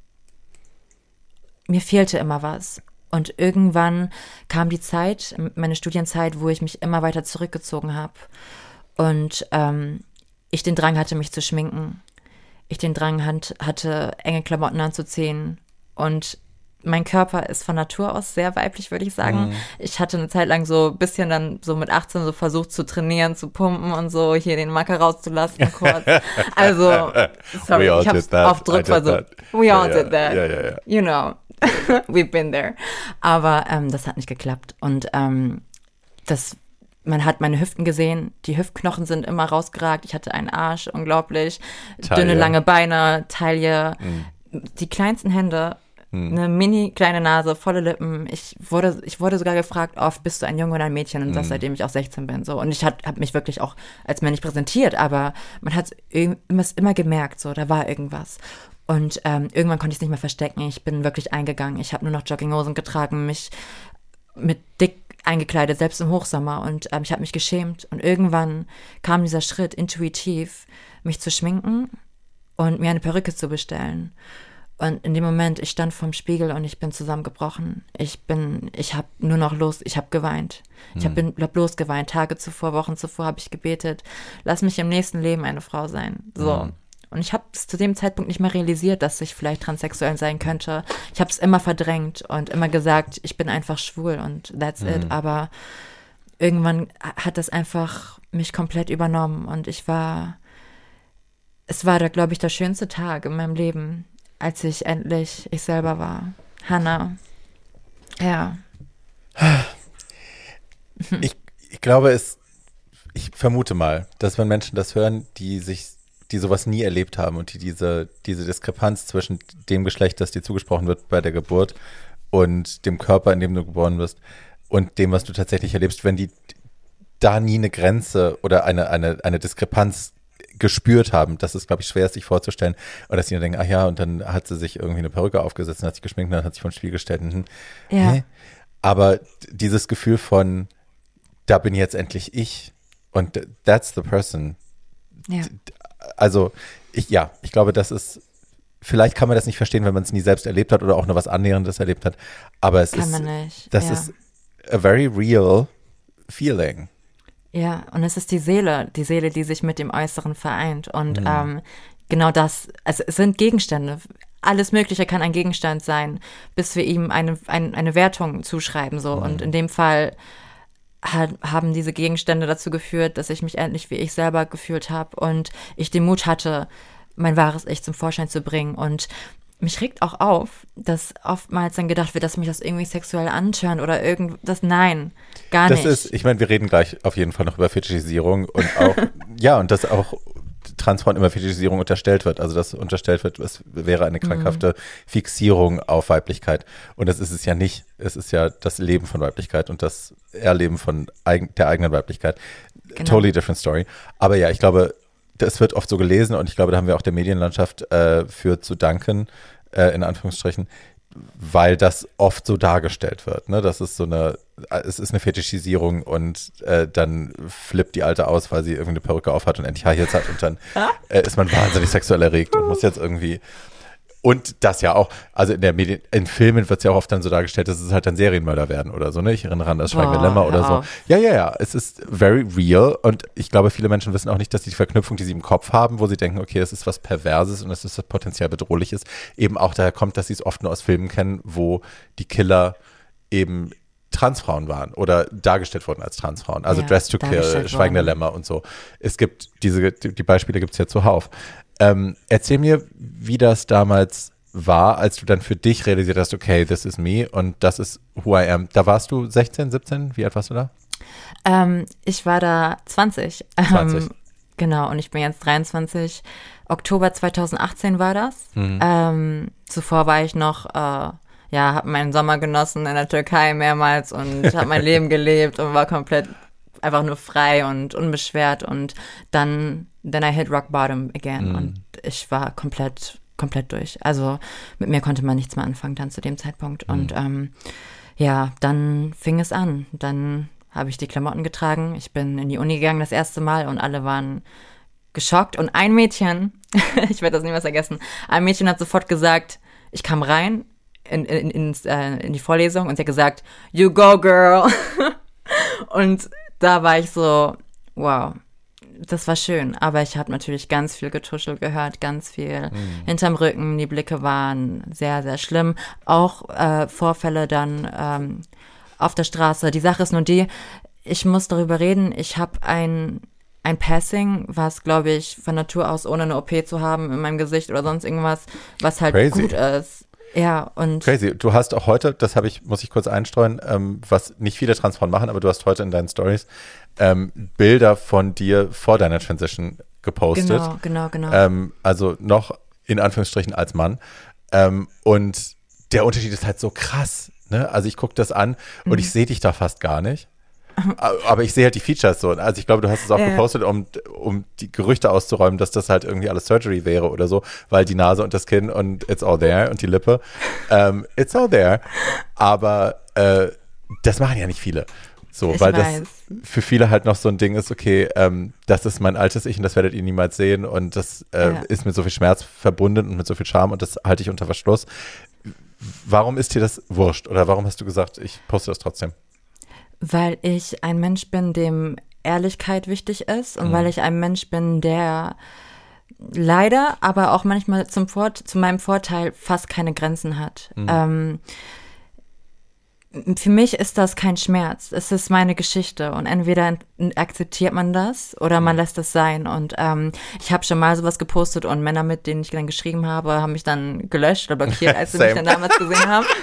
mir fehlte immer was. Und irgendwann kam die Zeit, meine Studienzeit, wo ich mich immer weiter zurückgezogen habe. Und ähm, ich den Drang hatte, mich zu schminken. Ich den Drang hat, hatte, enge Klamotten anzuziehen. Und mein Körper ist von Natur aus sehr weiblich, würde ich sagen. Ich hatte eine Zeit lang so ein bisschen dann so mit 18 so versucht zu trainieren, zu pumpen und so, hier den Macker rauszulassen kurz. *laughs* Also, sorry, ich hab's did that. auf Druck versucht. We all did that. ja, ja, ja. You know, *laughs* we've been there. Aber ähm, das hat nicht geklappt. Und ähm, das man hat meine Hüften gesehen, die Hüftknochen sind immer rausgeragt, ich hatte einen Arsch, unglaublich, Taille. dünne, lange Beine, Taille, die kleinsten Hände, eine mini kleine Nase, volle Lippen. Ich wurde, ich wurde sogar gefragt, oft bist du ein Junge oder ein Mädchen und das seitdem ich auch 16 bin. So und ich habe hab mich wirklich auch als männlich präsentiert, aber man hat immer, immer gemerkt, so da war irgendwas. Und ähm, irgendwann konnte ich es nicht mehr verstecken. Ich bin wirklich eingegangen. Ich habe nur noch Jogginghosen getragen, mich mit dick eingekleidet, selbst im Hochsommer. Und ähm, ich habe mich geschämt. Und irgendwann kam dieser Schritt intuitiv, mich zu schminken und mir eine Perücke zu bestellen. Und in dem Moment, ich stand vorm Spiegel und ich bin zusammengebrochen. Ich bin, ich habe nur noch los, ich habe geweint. Ich habe hab bloß geweint. Tage zuvor, Wochen zuvor habe ich gebetet, lass mich im nächsten Leben eine Frau sein. So. Und ich habe es zu dem Zeitpunkt nicht mehr realisiert, dass ich vielleicht transsexuell sein könnte. Ich habe es immer verdrängt und immer gesagt, ich bin einfach schwul und that's it. Aber irgendwann hat das einfach mich komplett übernommen und ich war, es war da, glaube ich, der schönste Tag in meinem Leben, als ich endlich ich selber war. Hannah. Ja. *sighs* Ich, ich glaube, es, ich vermute mal, dass wenn Menschen das hören, die sich, die sowas nie erlebt haben und die diese, diese Diskrepanz zwischen dem Geschlecht, das dir zugesprochen wird bei der Geburt und dem Körper, in dem du geboren wirst und dem, was du tatsächlich erlebst, wenn die da nie eine Grenze oder eine, eine, eine Diskrepanz gespürt haben, das ist, glaube ich, schwer, sich vorzustellen. Und dass sie dann denken, ach ja, und dann hat sie sich irgendwie eine Perücke aufgesetzt und hat sich geschminkt und dann hat sich vor den Spiegel gestellt. Und, hm, Ja. hä? Aber dieses Gefühl von, da bin jetzt endlich ich und that's the person. Ja. Also, ich, ja, ich glaube, das ist, vielleicht kann man das nicht verstehen, wenn man es nie selbst erlebt hat oder auch nur was Annäherndes erlebt hat. Aber es Kann ist, das ja. ist a very real feeling. Ja, und es ist die Seele, die Seele, die sich mit dem Äußeren vereint. Und ähm, genau das, also es sind Gegenstände. Alles Mögliche kann ein Gegenstand sein, bis wir ihm eine, ein, eine Wertung zuschreiben. So. Und in dem Fall hat, haben diese Gegenstände dazu geführt, dass ich mich endlich wie ich selber gefühlt habe und ich den Mut hatte, mein wahres Ich zum Vorschein zu bringen. Und mich regt auch auf, dass oftmals dann gedacht wird, dass mich das irgendwie sexuell antörnt oder irgendwas. Nein, gar Das nicht. ist, ich meine, wir reden gleich auf jeden Fall noch über Fetischisierung und auch, *laughs* ja, und dass auch Transfrauen immer Fetischisierung unterstellt wird. Also, dass unterstellt wird, es wäre eine krankhafte Fixierung auf Weiblichkeit. Und das ist es ja nicht. Es ist ja das Leben von Weiblichkeit und das Erleben von eigen, der eigenen Weiblichkeit. Genau. Totally different story. Aber ja, ich glaube, das wird oft so gelesen und ich glaube, da haben wir auch der Medienlandschaft äh, für zu danken, äh, in Anführungsstrichen, weil das oft so dargestellt wird. Ne? Das ist so eine, es ist eine Fetischisierung und äh, dann flippt die Alte aus, weil sie irgendwie eine Perücke aufhat und endlich High Heels hat und dann *laughs* äh, ist man wahnsinnig sexuell erregt und muss jetzt irgendwie und das ja auch, also in der Medien, in Filmen wird es ja auch oft dann so dargestellt, dass es halt dann Serienmörder werden oder so, ne? Ich erinnere an das Schweigende Lämmer oder so. auf. Ja, ja, ja. Es ist very real und ich glaube, viele Menschen wissen auch nicht, dass die Verknüpfung, die sie im Kopf haben, wo sie denken, okay, das ist was Perverses und das ist was potenziell Bedrohliches, eben auch daher kommt, dass sie es oft nur aus Filmen kennen, wo die Killer eben Transfrauen waren oder dargestellt wurden als Transfrauen. Also Ja, Dress to Kill, Schweigende. Lämmer und so. Es gibt diese, die Beispiele gibt es ja zuhauf. Ähm, erzähl mir, wie das damals war, als du dann für dich realisiert hast, okay, this is me und das ist who I am. Da warst du 16, 17? Wie alt warst du da? Ähm, ich war da 20. 20. Ähm, genau, und ich bin jetzt 23. Oktober 2018 war das. Mhm. Ähm, zuvor war ich noch, äh, ja, habe meinen Sommer genossen in der Türkei mehrmals und *laughs* habe mein Leben gelebt und war komplett einfach nur frei und unbeschwert und dann, then I hit rock bottom again Mhm. und ich war komplett, komplett durch. Also mit mir konnte man nichts mehr anfangen dann zu dem Zeitpunkt Mhm. und ähm, ja, dann fing es an. Dann habe ich die Klamotten getragen. Ich bin in die Uni gegangen das erste Mal und alle waren geschockt. Und ein Mädchen, *laughs* ich werde das niemals vergessen, ein Mädchen hat sofort gesagt, ich kam rein in, in, ins, äh, in die Vorlesung und sie hat gesagt, you go girl. *laughs* und da war ich so, wow, das war schön, aber ich habe natürlich ganz viel Getuschel gehört, ganz viel hinterm Rücken. Die Blicke waren sehr, sehr schlimm. Auch äh, Vorfälle dann ähm, auf der Straße. Die Sache ist nur die, ich muss darüber reden. Ich habe ein ein Passing, was glaube ich von Natur aus ohne eine OP zu haben in meinem Gesicht oder sonst irgendwas, was halt Crazy. gut ist. Ja, und. Crazy. Du hast auch heute, das habe ich, muss ich kurz einstreuen, ähm, was nicht viele Transfrauen machen, aber du hast heute in deinen Stories ähm, Bilder von dir vor deiner Transition gepostet. Genau, genau, genau. Ähm, also noch in Anführungsstrichen als Mann. Ähm, und der Unterschied ist halt so krass. Ne? Also ich gucke das an und Mhm. ich sehe dich da fast gar nicht. Aber ich sehe halt die Features so. Also ich glaube, du hast es auch Ja. gepostet, um, um die Gerüchte auszuräumen, dass das halt irgendwie alles Surgery wäre oder so, weil die Nase und das Kinn und it's all there und die Lippe, ähm, it's all there. Aber äh, das machen ja nicht viele. So, Ich weil weiß. das für viele halt noch so ein Ding ist, okay, ähm, das ist mein altes Ich und das werdet ihr niemals sehen und das äh, Ja. ist mit so viel Schmerz verbunden und mit so viel Charme und das halte ich unter Verschluss. Warum ist dir das wurscht oder warum hast du gesagt, ich poste das trotzdem? Weil ich ein Mensch bin, dem Ehrlichkeit wichtig ist und weil ich ein Mensch bin, der leider, aber auch manchmal zum Vor zu meinem Vorteil fast keine Grenzen hat. Ähm, für mich ist das kein Schmerz. Es ist meine Geschichte und entweder akzeptiert man das oder man lässt es sein. Und ähm, ich habe schon mal sowas gepostet und Männer, mit denen ich dann geschrieben habe, haben mich dann gelöscht oder blockiert, *laughs* als sie mich dann damals gesehen haben. *laughs*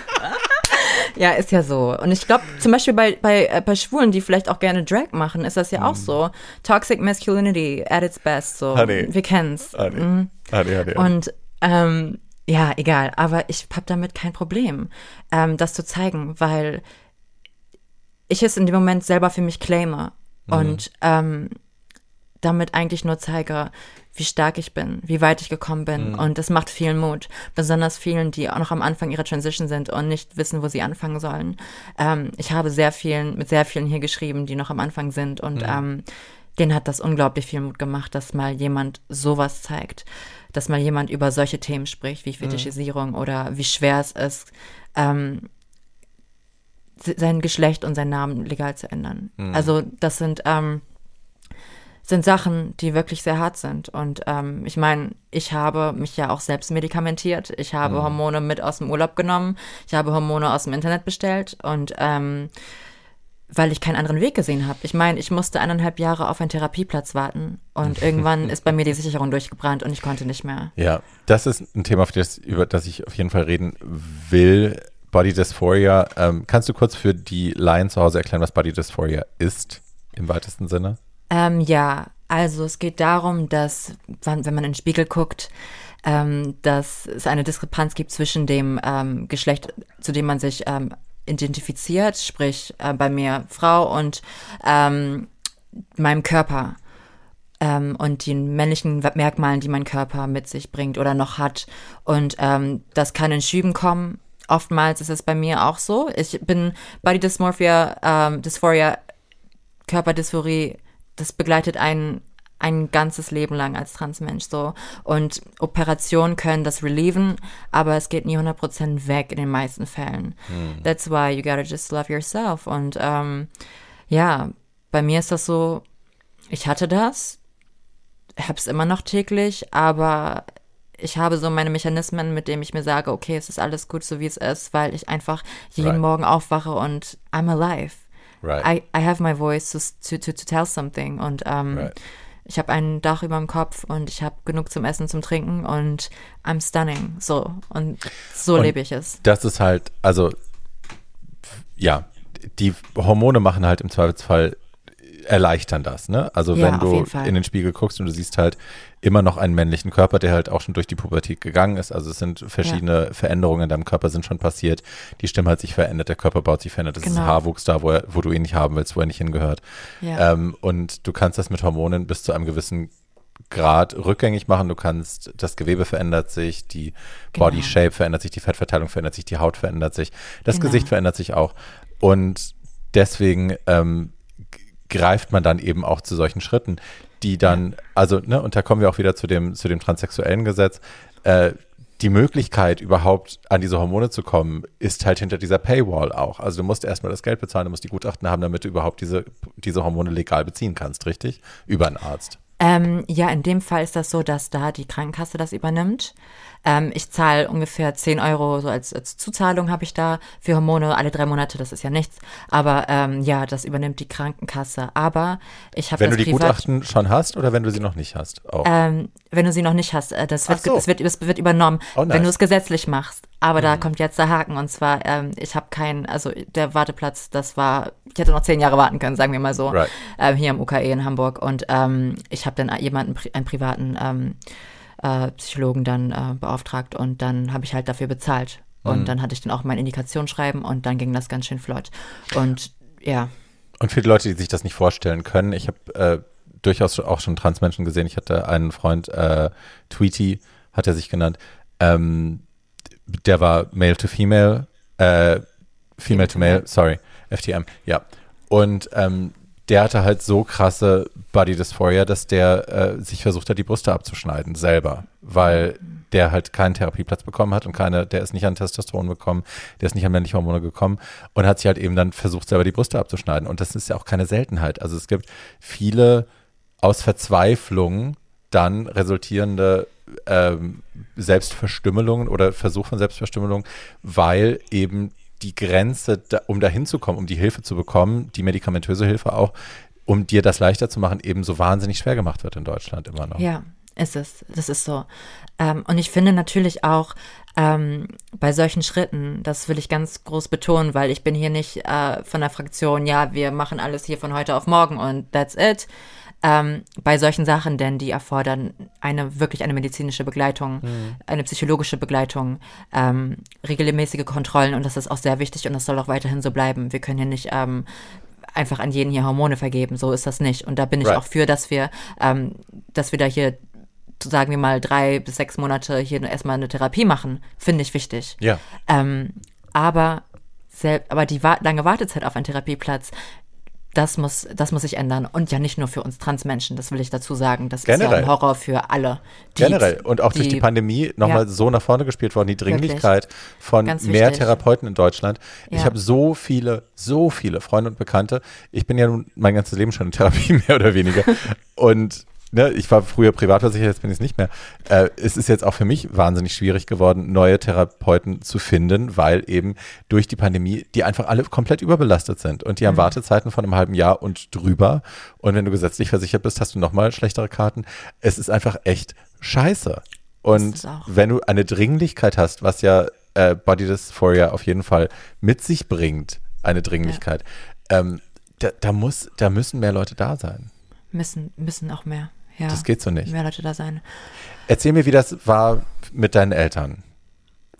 Ja, ist ja so. Und ich glaube, zum Beispiel bei, bei, äh, bei Schwulen, die vielleicht auch gerne Drag machen, ist das ja auch so. Toxic Masculinity at its best. So. Honey. Wir kennen's. Honey. Mhm. Honey, honey, honey. Und ähm, ja, egal. Aber ich habe damit kein Problem, ähm, das zu zeigen, weil ich es in dem Moment selber für mich claime und ähm, damit eigentlich nur zeige, wie stark ich bin, wie weit ich gekommen bin. Und das macht vielen Mut. Besonders vielen, die auch noch am Anfang ihrer Transition sind und nicht wissen, wo sie anfangen sollen. Ähm, ich habe sehr vielen, mit sehr vielen hier geschrieben, die noch am Anfang sind. Und ähm, denen hat das unglaublich viel Mut gemacht, dass mal jemand sowas zeigt. Dass mal jemand über solche Themen spricht, wie Fetischisierung oder wie schwer es ist, ähm, sein Geschlecht und seinen Namen legal zu ändern. Also das sind ähm, sind Sachen, die wirklich sehr hart sind. Und ähm, ich meine, ich habe mich ja auch selbst medikamentiert. Ich habe Hormone mit aus dem Urlaub genommen. Ich habe Hormone aus dem Internet bestellt und ähm, weil ich keinen anderen Weg gesehen habe. Ich meine, ich musste eineinhalb Jahre auf einen Therapieplatz warten und *laughs* irgendwann ist bei mir die Sicherung durchgebrannt und ich konnte nicht mehr. Ja, das ist ein Thema, das, über das ich auf jeden Fall reden will. Body Dysphoria. Ähm, kannst du kurz für die Laien zu Hause erklären, was Body Dysphoria ist, im weitesten Sinne? Ähm, ja, also es geht darum, dass, wann- wenn man in den Spiegel guckt, ähm, dass es eine Diskrepanz gibt zwischen dem ähm, Geschlecht, zu dem man sich ähm, identifiziert, sprich äh, bei mir Frau und ähm, meinem Körper ähm, und den männlichen Merkmalen, die mein Körper mit sich bringt oder noch hat. Und ähm, das kann in Schüben kommen. Oftmals ist es bei mir auch so. Ich bin Body Dysmorphia, ähm, Dysphoria, Körperdysphorie, das begleitet einen ein ganzes Leben lang als Transmensch so. Und Operationen können das relieven, aber es geht nie 100% weg in den meisten Fällen. That's why you gotta just love yourself. Und ähm, ja, bei mir ist das so, ich hatte das, hab's immer noch täglich, aber ich habe so meine Mechanismen, mit denen ich mir sage, okay, es ist alles gut, so wie es ist, weil ich einfach jeden Right. Morgen aufwache und I'm alive. Right. I, I have my voice to, to, to, to tell something. Und ähm, Right. Ich habe ein Dach über dem Kopf und ich habe genug zum Essen, zum Trinken und I'm stunning. So. Und so Und lebe ich es. Das ist halt, also, ja, die Hormone machen halt im Zweifelsfall erleichtern das, ne? Also Ja, wenn du in den Spiegel guckst und du siehst halt immer noch einen männlichen Körper, der halt auch schon durch die Pubertät gegangen ist. Also es sind verschiedene Veränderungen in deinem Körper sind schon passiert. Die Stimme hat sich verändert, der Körper baut sich verändert. Es ist Genau. Haarwuchs da, wo, er, wo du ihn nicht haben willst, wo er nicht hingehört. Ja. Ähm, und du kannst das mit Hormonen bis zu einem gewissen Grad rückgängig machen. Du kannst, das Gewebe verändert sich, die Genau. Body Shape verändert sich, die Fettverteilung verändert sich, die Haut verändert sich, das Genau. Gesicht verändert sich auch. Und deswegen ähm, greift man dann eben auch zu solchen Schritten, die dann, also, ne, und da kommen wir auch wieder zu dem, zu dem transsexuellen Gesetz, äh, die Möglichkeit, überhaupt an diese Hormone zu kommen, ist halt hinter dieser Paywall auch. Also du musst erstmal das Geld bezahlen, du musst die Gutachten haben, damit du überhaupt diese, diese Hormone legal beziehen kannst, richtig? Über einen Arzt. Ähm, ja, in dem Fall ist das so, dass da die Krankenkasse das übernimmt. Ähm, ich zahle ungefähr 10 Euro so als, als Zuzahlung habe ich da für Hormone alle drei Monate, das ist ja nichts. Aber ähm, ja, das übernimmt die Krankenkasse. Aber ich habe Wenn das du die privat, Gutachten schon hast oder wenn du sie noch nicht hast? Auch. ähm, wenn du sie noch nicht hast, äh, das wird, so. das wird, das wird übernommen, Oh, nice. wenn du es gesetzlich machst. Aber da kommt jetzt der Haken und zwar, ähm, ich habe keinen, also der Warteplatz, das war, ich hätte noch zehn Jahre warten können, sagen wir mal so, Right. ähm, hier im UKE in Hamburg. Und ähm, ich habe dann jemanden, einen privaten ähm, äh, Psychologen dann äh, beauftragt und dann habe ich halt dafür bezahlt. Und Mhm. dann hatte ich dann auch mein Indikationsschreiben und dann ging das ganz schön flott. Und ja, Und für die Leute, die sich das nicht vorstellen können, ich habe äh, durchaus auch schon Transmenschen gesehen. Ich hatte einen Freund, äh, Tweety hat er sich genannt, ähm, der war Male to Female, äh, Female to Male, sorry, FTM, ja. Und ähm, der hatte halt so krasse Body Dysphoria, dass der äh, sich versucht hat, die Brüste abzuschneiden, selber, weil der halt keinen Therapieplatz bekommen hat und keine, der ist nicht an Testosteron bekommen, der ist nicht an männliche Hormone gekommen und hat sich halt eben dann versucht, selber die Brüste abzuschneiden. Und das ist ja auch keine Seltenheit. Also es gibt viele aus Verzweiflung dann resultierende ähm, Selbstverstümmelungen oder Versuch von Selbstverstümmelung, weil eben die Grenze, da, um dahin zu kommen, um die Hilfe zu bekommen, die medikamentöse Hilfe auch, um dir das leichter zu machen, eben so wahnsinnig schwer gemacht wird in Deutschland immer noch. Ja, ist es. Das ist so. Ähm, und ich finde natürlich auch ähm, bei solchen Schritten, das will ich ganz groß betonen, weil ich bin hier nicht äh, von der Fraktion, ja, wir machen alles hier von heute auf morgen und that's it. Ähm, bei solchen Sachen, denn die erfordern eine wirklich eine medizinische Begleitung, eine psychologische Begleitung, ähm, regelmäßige Kontrollen und das ist auch sehr wichtig und das soll auch weiterhin so bleiben. Wir können hier nicht ähm, einfach an jeden hier Hormone vergeben, so ist das nicht. Und da bin ich Right. auch für, dass wir, ähm, dass wir da hier, sagen wir mal, drei bis sechs Monate hier erstmal eine Therapie machen, finde ich wichtig. Ja. Ähm, aber, aber die wa lange Wartezeit auf einen Therapieplatz, das muss, das muss sich ändern. Und ja nicht nur für uns Transmenschen, das will ich dazu sagen. Das ist ja Generell. ein Horror für alle. die- Generell. Und auch durch die Pandemie nochmal Ja. so nach vorne gespielt worden, die Dringlichkeit von Ganz mehr. Therapeuten in Deutschland. Ich Ja. habe so viele, so viele Freunde und Bekannte. Ich bin ja nun mein ganzes Leben schon in Therapie, *laughs* mehr oder weniger. und ne, ich war früher privatversichert, jetzt bin ich es nicht mehr. Äh, es ist jetzt auch für mich wahnsinnig schwierig geworden, neue Therapeuten zu finden, weil eben durch die Pandemie die einfach alle komplett überbelastet sind und die haben Wartezeiten von einem halben Jahr und drüber. Und wenn du gesetzlich versichert bist, hast du nochmal schlechtere Karten. Es ist einfach echt scheiße. Und wenn du eine Dringlichkeit hast, was ja äh, Body Dysphoria auf jeden Fall mit sich bringt, eine Dringlichkeit, ähm, da, da muss, da müssen mehr Leute da sein. Müssen, müssen auch mehr. Ja. Das geht so nicht. Mehr Leute da sein. Erzähl mir, wie das war mit deinen Eltern.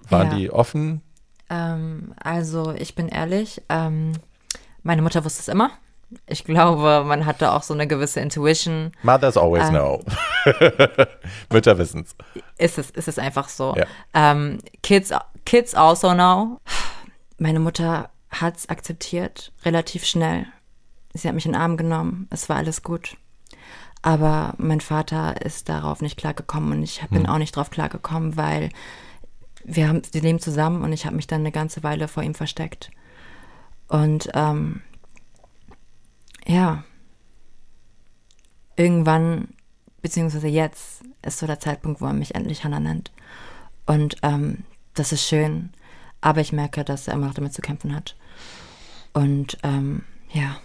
Waren Ja. die offen? Ähm, also, ich bin ehrlich, ähm, meine Mutter wusste es immer. Ich glaube, man hatte auch so eine gewisse Intuition. Mothers always Ähm. know. *laughs* Mütter wissen's. Ist es, ist es einfach so. Ja. Ähm, kids, kids also know. Meine Mutter hat es akzeptiert, relativ schnell. Sie hat mich in den Arm genommen, es war alles gut. Aber mein Vater ist darauf nicht klargekommen und ich bin auch nicht drauf klargekommen, weil wir haben, wir leben zusammen und ich habe mich dann eine ganze Weile vor ihm versteckt. Und ähm, ja, irgendwann, beziehungsweise jetzt, ist so der Zeitpunkt, wo er mich endlich Hannah nennt. Und ähm, das ist schön, aber ich merke, dass er immer noch damit zu kämpfen hat. Und ähm, ja.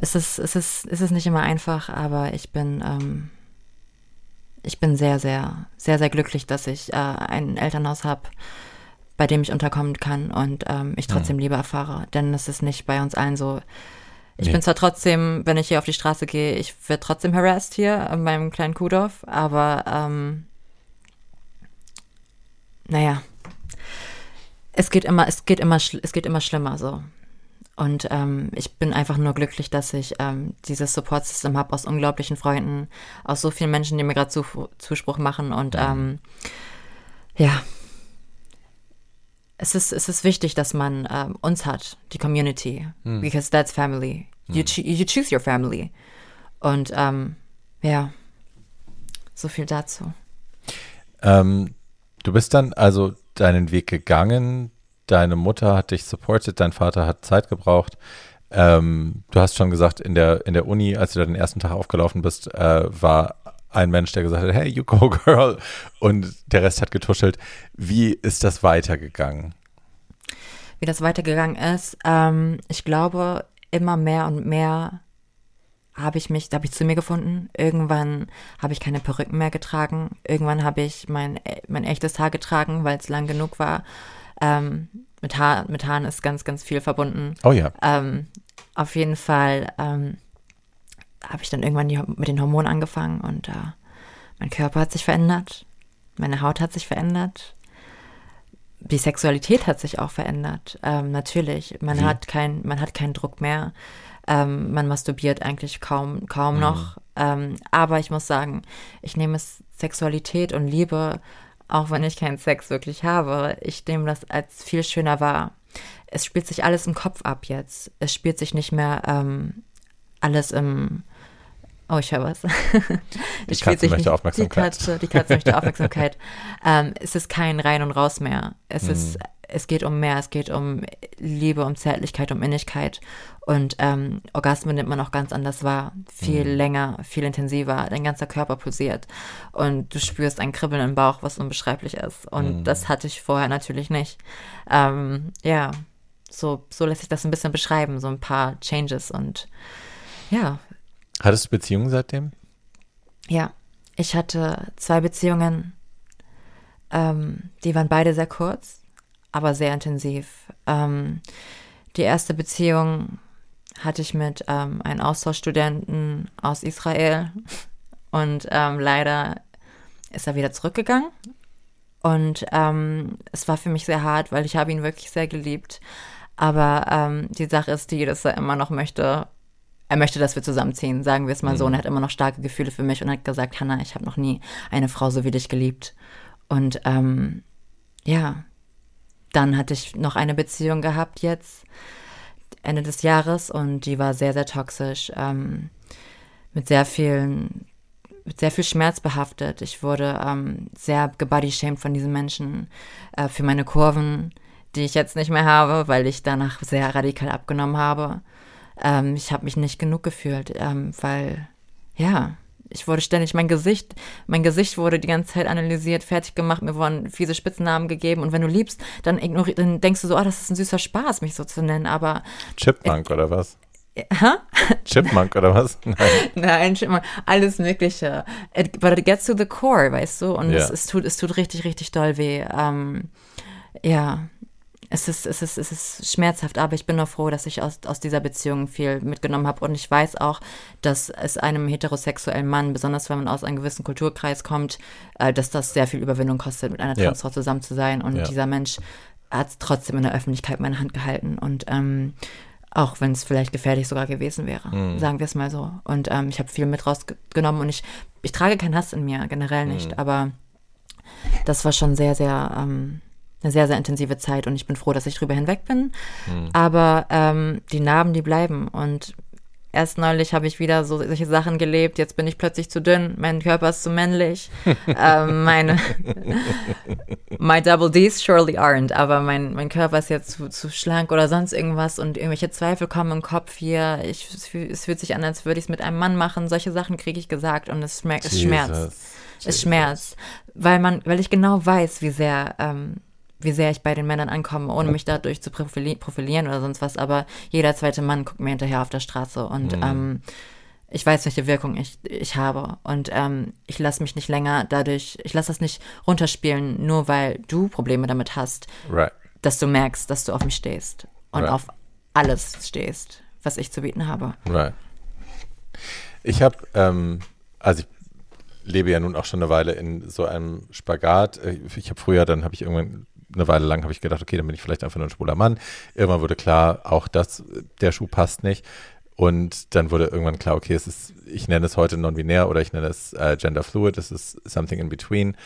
Es ist, es, ist, es ist nicht immer einfach, aber ich bin, ähm, ich bin sehr, sehr, sehr, sehr glücklich, dass ich äh, ein Elternhaus habe, bei dem ich unterkommen kann und ähm, ich trotzdem Liebe erfahre. Denn es ist nicht bei uns allen so. Ich Nee. bin zwar trotzdem, wenn ich hier auf die Straße gehe, ich werde trotzdem harassed hier in meinem kleinen Kuhdorf, aber ähm, naja, es geht immer, es geht immer, es geht immer schlimmer so. Und ähm, ich bin einfach nur glücklich, dass ich ähm, dieses Support-System habe aus unglaublichen Freunden, aus so vielen Menschen, die mir gerade zu, Zuspruch machen. Und ähm, ja, es ist, es ist wichtig, dass man ähm, uns hat, die Community, because that's family. You, choo- you choose your family. Und ähm, ja, so viel dazu. Ähm, du bist dann also deinen Weg gegangen. Deine Mutter hat dich supported, dein Vater hat Zeit gebraucht. Ähm, du hast schon gesagt, in der, in der Uni, als du da den ersten Tag aufgelaufen bist, äh, war ein Mensch, der gesagt hat, hey, you go *laughs* girl. Und der Rest hat getuschelt. Wie ist das weitergegangen? wie das weitergegangen ist. Ähm, ich glaube, immer mehr und mehr habe ich mich, da habe ich zu mir gefunden. Irgendwann habe ich keine Perücken mehr getragen. Irgendwann habe ich mein, mein echtes Haar getragen, weil es lang genug war. Ähm, mit, Haar, mit Haaren ist ganz, ganz viel verbunden. Oh ja. Ähm, auf jeden Fall ähm, habe ich dann irgendwann die, mit den Hormonen angefangen und äh, mein Körper hat sich verändert, meine Haut hat sich verändert, die Sexualität hat sich auch verändert. Ähm, natürlich, man Wie? hat kein, man hat keinen Druck mehr. Ähm, man masturbiert eigentlich kaum, kaum Mhm. noch. Ähm, aber ich muss sagen, ich nehme es Sexualität und Liebe, auch wenn ich keinen Sex wirklich habe, ich nehme das als viel schöner wahr. Es spielt sich alles im Kopf ab jetzt. Es spielt sich nicht mehr ähm, alles im Oh, ich höre was. *laughs* Die Es Katze möchte nicht- Aufmerksamkeit. Die Katze, die Katze möchte *laughs* Aufmerksamkeit. ähm, es ist kein Rein und Raus mehr. Es ist, es geht um mehr. Es geht um Liebe, um Zärtlichkeit, um Innigkeit. Und ähm, Orgasmen nimmt man auch ganz anders wahr. Viel länger, viel intensiver. Dein ganzer Körper pulsiert. Und du spürst ein Kribbeln im Bauch, was unbeschreiblich ist. Und das hatte ich vorher natürlich nicht. Ähm, ja, so, so lässt sich das ein bisschen beschreiben. So ein paar Changes und ja, Hattest du Beziehungen seitdem? ja, ich hatte zwei Beziehungen, ähm, die waren beide sehr kurz, aber sehr intensiv. Ähm, die erste Beziehung hatte ich mit ähm, einem Austauschstudenten aus Israel und ähm, leider ist er wieder zurückgegangen. Und ähm, es war für mich sehr hart, weil ich habe ihn wirklich sehr geliebt. Aber ähm, die Sache ist die, dass er immer noch möchte, er möchte, dass wir zusammenziehen, sagen wir es mal so. Und er hat immer noch starke Gefühle für mich und hat gesagt, Hannah, ich habe noch nie eine Frau so wie dich geliebt. Und ähm, ja, dann hatte ich noch eine Beziehung gehabt jetzt, Ende des Jahres, und die war sehr, sehr toxisch, ähm, mit sehr vielen, mit sehr viel Schmerz behaftet. Ich wurde ähm, sehr gebodyshamed von diesen Menschen äh, für meine Kurven, die ich jetzt nicht mehr habe, weil ich danach sehr radikal abgenommen habe. Ähm, ich habe mich nicht genug gefühlt, ähm, weil, ja, ich wurde ständig, mein Gesicht, mein Gesicht wurde die ganze Zeit analysiert, fertig gemacht, mir wurden fiese Spitznamen gegeben und wenn du liebst, dann, ignori dann denkst du so, oh, das ist ein süßer Spaß, mich so zu nennen, aber, Chipmunk oder was? hä? Chipmunk oder was? *laughs* Nein. Nein, mal alles Mögliche. It, but it gets to the core, weißt du? Und Ja. es, es, tut, es tut richtig, richtig doll weh. Ähm, ja, es ist, es, ist, es ist schmerzhaft, aber ich bin nur froh, dass ich aus, aus dieser Beziehung viel mitgenommen habe. Und ich weiß auch, dass es einem heterosexuellen Mann, besonders wenn man aus einem gewissen Kulturkreis kommt, äh, dass das sehr viel Überwindung kostet, mit einer Ja. Transfrau zusammen zu sein. Und Ja. dieser Mensch hat trotzdem in der Öffentlichkeit meine Hand gehalten. Und ähm, auch wenn es vielleicht gefährlich sogar gewesen wäre, Mhm. sagen wir es mal so. Und ähm, ich habe viel mit rausgenommen und ich, ich trage keinen Hass in mir, generell nicht, Mhm. aber das war schon sehr, sehr, ähm, eine sehr, sehr intensive Zeit und ich bin froh, dass ich drüber hinweg bin. Mhm. Aber ähm, die Narben, die bleiben und Erst neulich habe ich wieder so solche Sachen gelebt. Jetzt bin ich plötzlich zu dünn. Mein Körper ist zu männlich. *laughs* ähm, meine My Double Ds surely aren't, aber mein, mein Körper ist jetzt zu, zu schlank oder sonst irgendwas und irgendwelche Zweifel kommen im Kopf hier. Ich, es, fühlt, es fühlt sich an, als würde ich es mit einem Mann machen. Solche Sachen kriege ich gesagt und es, schmerzt, es schmerzt. Jesus. Es schmerzt, weil man, weil ich genau weiß, wie sehr, ähm, wie sehr ich bei den Männern ankomme, ohne mich dadurch zu profili profilieren oder sonst was. Aber jeder zweite Mann guckt mir hinterher auf der Straße und ähm, ich weiß, welche Wirkung ich, ich habe. Und ähm, ich lasse mich nicht länger dadurch, ich lasse das nicht runterspielen, nur weil du Probleme damit hast, Right. dass du merkst, dass du auf mich stehst und Right. auf alles stehst, was ich zu bieten habe. Right. Ich habe, ähm, also ich lebe ja nun auch schon eine Weile in so einem Spagat. Äh, Ich habe früher, dann habe ich irgendwann eine Weile lang habe ich gedacht, okay, dann bin ich vielleicht einfach nur ein schwuler Mann. Irgendwann wurde klar, auch das, der Schuh passt nicht. Und dann wurde irgendwann klar, okay, es ist, ich nenne es heute non-binär oder ich nenne es äh, gender fluid, es ist something in between.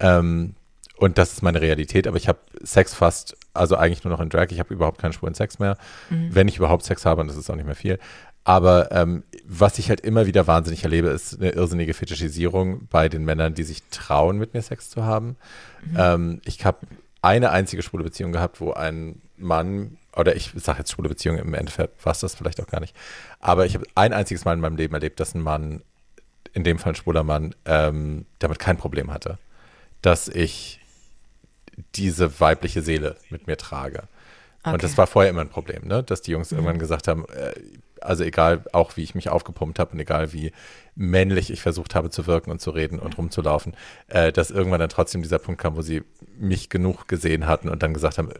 Ähm, und das ist meine Realität, aber ich habe Sex fast, also eigentlich nur noch in Drag, ich habe überhaupt keinen schwulen Sex mehr. Wenn ich überhaupt Sex habe, und das ist auch nicht mehr viel. Aber ähm, was ich halt immer wieder wahnsinnig erlebe, ist eine irrsinnige Fetischisierung bei den Männern, die sich trauen, mit mir Sex zu haben. Ähm, ich habe eine einzige schwule Beziehung gehabt, wo ein Mann, oder ich sage jetzt schwule Beziehung, im Endeffekt war es das vielleicht auch gar nicht, aber ich habe ein einziges Mal in meinem Leben erlebt, dass ein Mann, in dem Fall ein schwuler Mann, ähm, damit kein Problem hatte, dass ich diese weibliche Seele mit mir trage. Und Okay. das war vorher immer ein Problem, ne? dass die Jungs irgendwann gesagt haben, äh, also egal auch wie ich mich aufgepumpt habe und egal wie männlich ich versucht habe zu wirken und zu reden und rumzulaufen, äh, dass irgendwann dann trotzdem dieser Punkt kam, wo sie mich genug gesehen hatten und dann gesagt haben,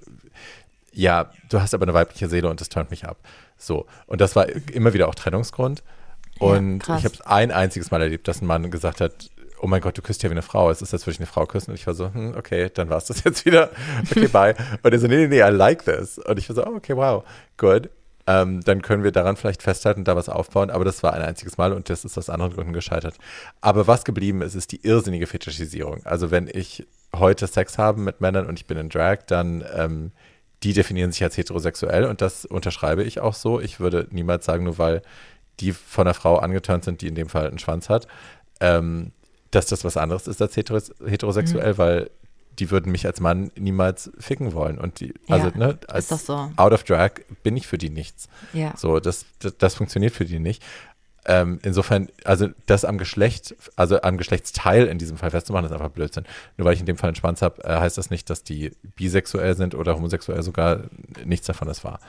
ja, du hast aber eine weibliche Seele und das turnt mich ab. So. Und das war immer wieder auch Trennungsgrund. Und ja, ich habe es ein einziges Mal erlebt, dass ein Mann gesagt hat, oh mein Gott, du küsst ja wie eine Frau. Es ist, als würde ich eine Frau küssen. Und ich war so, hm, okay, dann war es das jetzt wieder. *laughs* Okay, bye. Und er so, nee, nee, nee, I like this. Und ich war so, oh, okay, wow, good. Ähm, dann können wir daran vielleicht festhalten, da was aufbauen. Aber das war ein einziges Mal und das ist aus anderen Gründen gescheitert. Aber was geblieben ist, ist die irrsinnige Fetischisierung. Also wenn ich heute Sex habe mit Männern und ich bin in Drag, dann ähm, die definieren sich als heterosexuell und das unterschreibe ich auch so. Ich würde niemals sagen, nur weil die von einer Frau angeturnt sind, die in dem Fall einen Schwanz hat, ähm, dass das was anderes ist als heterosexuell, mhm. weil die würden mich als Mann niemals ficken wollen. Und die, also, ja, ne, als so. out of drag bin ich für die nichts. Ja. So, das, das, das funktioniert für die nicht. Ähm, insofern, also das am Geschlecht, also am Geschlechtsteil in diesem Fall festzumachen, ist einfach Blödsinn. Nur weil ich in dem Fall einen Schwanz habe, äh, heißt das nicht, dass die bisexuell sind oder homosexuell sogar. Nichts davon ist wahr.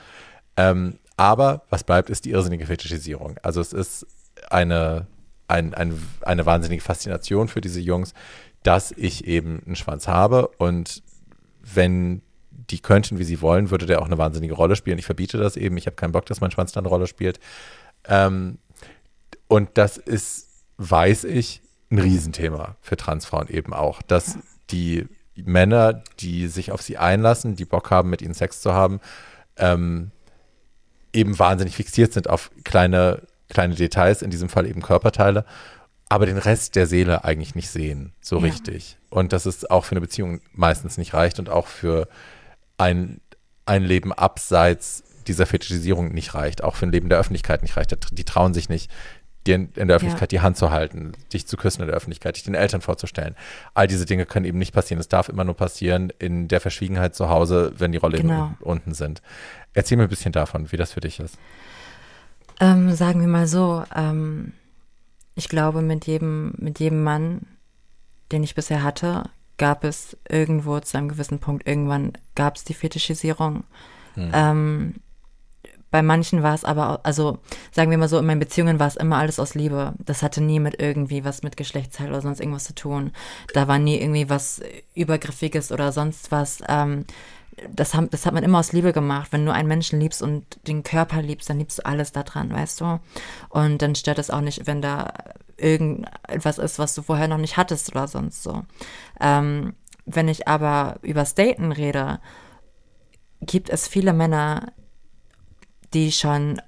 Ähm, aber was bleibt, ist die irrsinnige Fetischisierung. Also es ist eine, ein, ein, eine wahnsinnige Faszination für diese Jungs, dass ich eben einen Schwanz habe und wenn die könnten, wie sie wollen, würde der auch eine wahnsinnige Rolle spielen. Ich verbiete das eben. Ich habe keinen Bock, dass mein Schwanz da eine Rolle spielt. Ähm, und das ist, weiß ich, ein Riesenthema für Transfrauen eben auch, dass die Männer, die sich auf sie einlassen, die Bock haben, mit ihnen Sex zu haben, ähm, eben wahnsinnig fixiert sind auf kleine, kleine Details, in diesem Fall eben Körperteile, aber den Rest der Seele eigentlich nicht sehen, so ja. richtig. Und dass es auch für eine Beziehung meistens nicht reicht und auch für ein, ein Leben abseits dieser Fetischisierung nicht reicht, auch für ein Leben der Öffentlichkeit nicht reicht. Die trauen sich nicht, dir in, der Öffentlichkeit ja. die Hand zu halten, dich zu küssen in der Öffentlichkeit, dich den Eltern vorzustellen. All diese Dinge können eben nicht passieren. Es darf immer nur passieren in der Verschwiegenheit zu Hause, wenn die Rolle genau. unten sind. Erzähl mir ein bisschen davon, wie das für dich ist. Ähm, sagen wir mal so, ähm, ich glaube, mit jedem, mit jedem Mann, den ich bisher hatte, gab es irgendwo zu einem gewissen Punkt, irgendwann gab es die Fetischisierung. Hm. Ähm, bei manchen war es aber, also sagen wir mal so, in meinen Beziehungen war es immer alles aus Liebe. Das hatte nie mit irgendwie was mit Geschlechtsteil oder sonst irgendwas zu tun. Da war nie irgendwie was Übergriffiges oder sonst was. Ähm, das, haben, das hat man immer aus Liebe gemacht. Wenn du einen Menschen liebst und den Körper liebst, dann liebst du alles daran, weißt du? Und dann stört es auch nicht, wenn da irgendetwas ist, was du vorher noch nicht hattest oder sonst so. Ähm, wenn ich aber über Daten rede, gibt es viele Männer, die schon,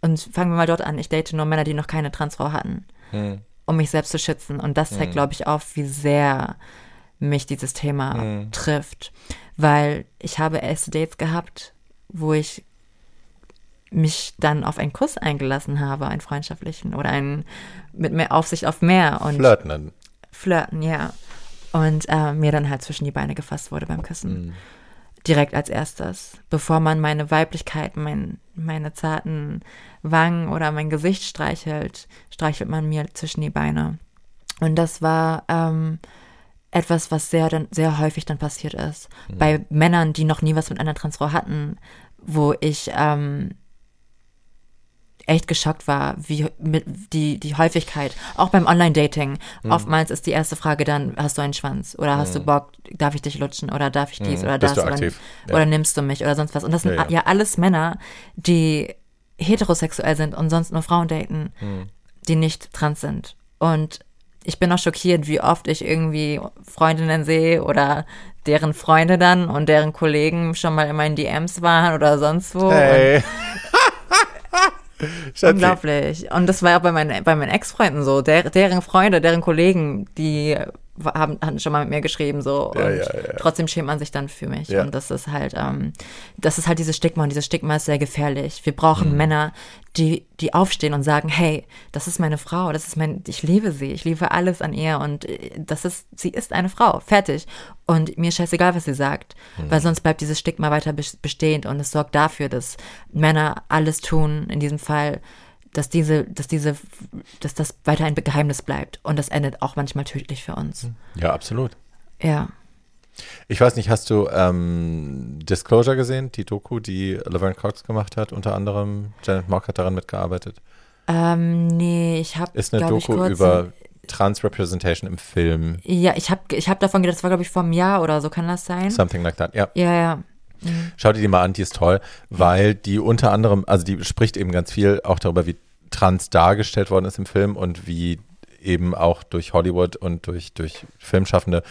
und fangen wir mal dort an, ich date nur Männer, die noch keine Transfrau hatten, hm. um mich selbst zu schützen. Und das zeigt, hm. glaube ich, auf, wie sehr mich dieses Thema hm. trifft. Weil ich habe erste Dates gehabt, wo ich mich dann auf einen Kuss eingelassen habe, einen freundschaftlichen oder einen mit mehr Aufsicht auf mehr und flirten. Flirten, ja. Und äh, mir dann halt zwischen die Beine gefasst wurde beim Küssen. Mhm direkt als erstes, bevor man meine Weiblichkeit, mein, meine zarten Wangen oder mein Gesicht streichelt, streichelt man mir zwischen die Beine. Und das war ähm, etwas, was sehr, dann, sehr häufig dann passiert ist. Mhm. Bei Männern, die noch nie was mit einer Transfrau hatten, wo ich ähm, echt geschockt war, wie mit die, die Häufigkeit, auch beim Online-Dating. Mhm. Oftmals ist die erste Frage dann, hast du einen Schwanz? Oder hast mhm. du Bock, darf ich dich lutschen? Oder darf ich dies mhm. oder das? Oder, ja. oder, nimmst du mich? Oder sonst was. Und das sind ja, ja. ja alles Männer, die heterosexuell sind und sonst nur Frauen daten, mhm. die nicht trans sind. Und ich bin auch schockiert, wie oft ich irgendwie Freundinnen sehe oder deren Freunde dann und deren Kollegen schon mal in meinen DMs waren oder sonst wo. Hey. *laughs* Unglaublich. Und das war auch bei meinen, bei meinen Ex-Freunden so. Der, deren Freunde, deren Kollegen, die haben, hatten schon mal mit mir geschrieben so ja, und ja, ja. trotzdem schämt man sich dann für mich und das ist halt ähm, das ist halt dieses Stigma und dieses Stigma ist sehr gefährlich. Wir brauchen mhm. Männer, die die aufstehen und sagen, hey, das ist meine Frau, das ist mein, ich liebe sie, ich liebe alles an ihr und äh, das ist, sie ist eine Frau, fertig und mir ist scheißegal, was sie sagt, mhm. weil sonst bleibt dieses Stigma weiter bestehend und es sorgt dafür, dass Männer alles tun, in diesem Fall dass diese, dass diese, dass das weiter ein Geheimnis bleibt. Und das endet auch manchmal tödlich für uns. Ja, absolut. Ja. Ich weiß nicht, hast du ähm, Disclosure gesehen, die Doku, die Laverne Cox gemacht hat? Unter anderem Janet Mock hat daran mitgearbeitet. Ähm, nee, ich habe. Ist eine Doku über Trans-Representation im Film. Ja, ich habe ich hab davon gedacht, das war, glaube ich, vor einem Jahr oder so, kann das sein? Something like that, ja. Ja, ja. Schau dir die mal an, die ist toll, weil die unter anderem, also die spricht eben ganz viel auch darüber, wie trans dargestellt worden ist im Film und wie eben auch durch Hollywood und durch, durch Filmschaffende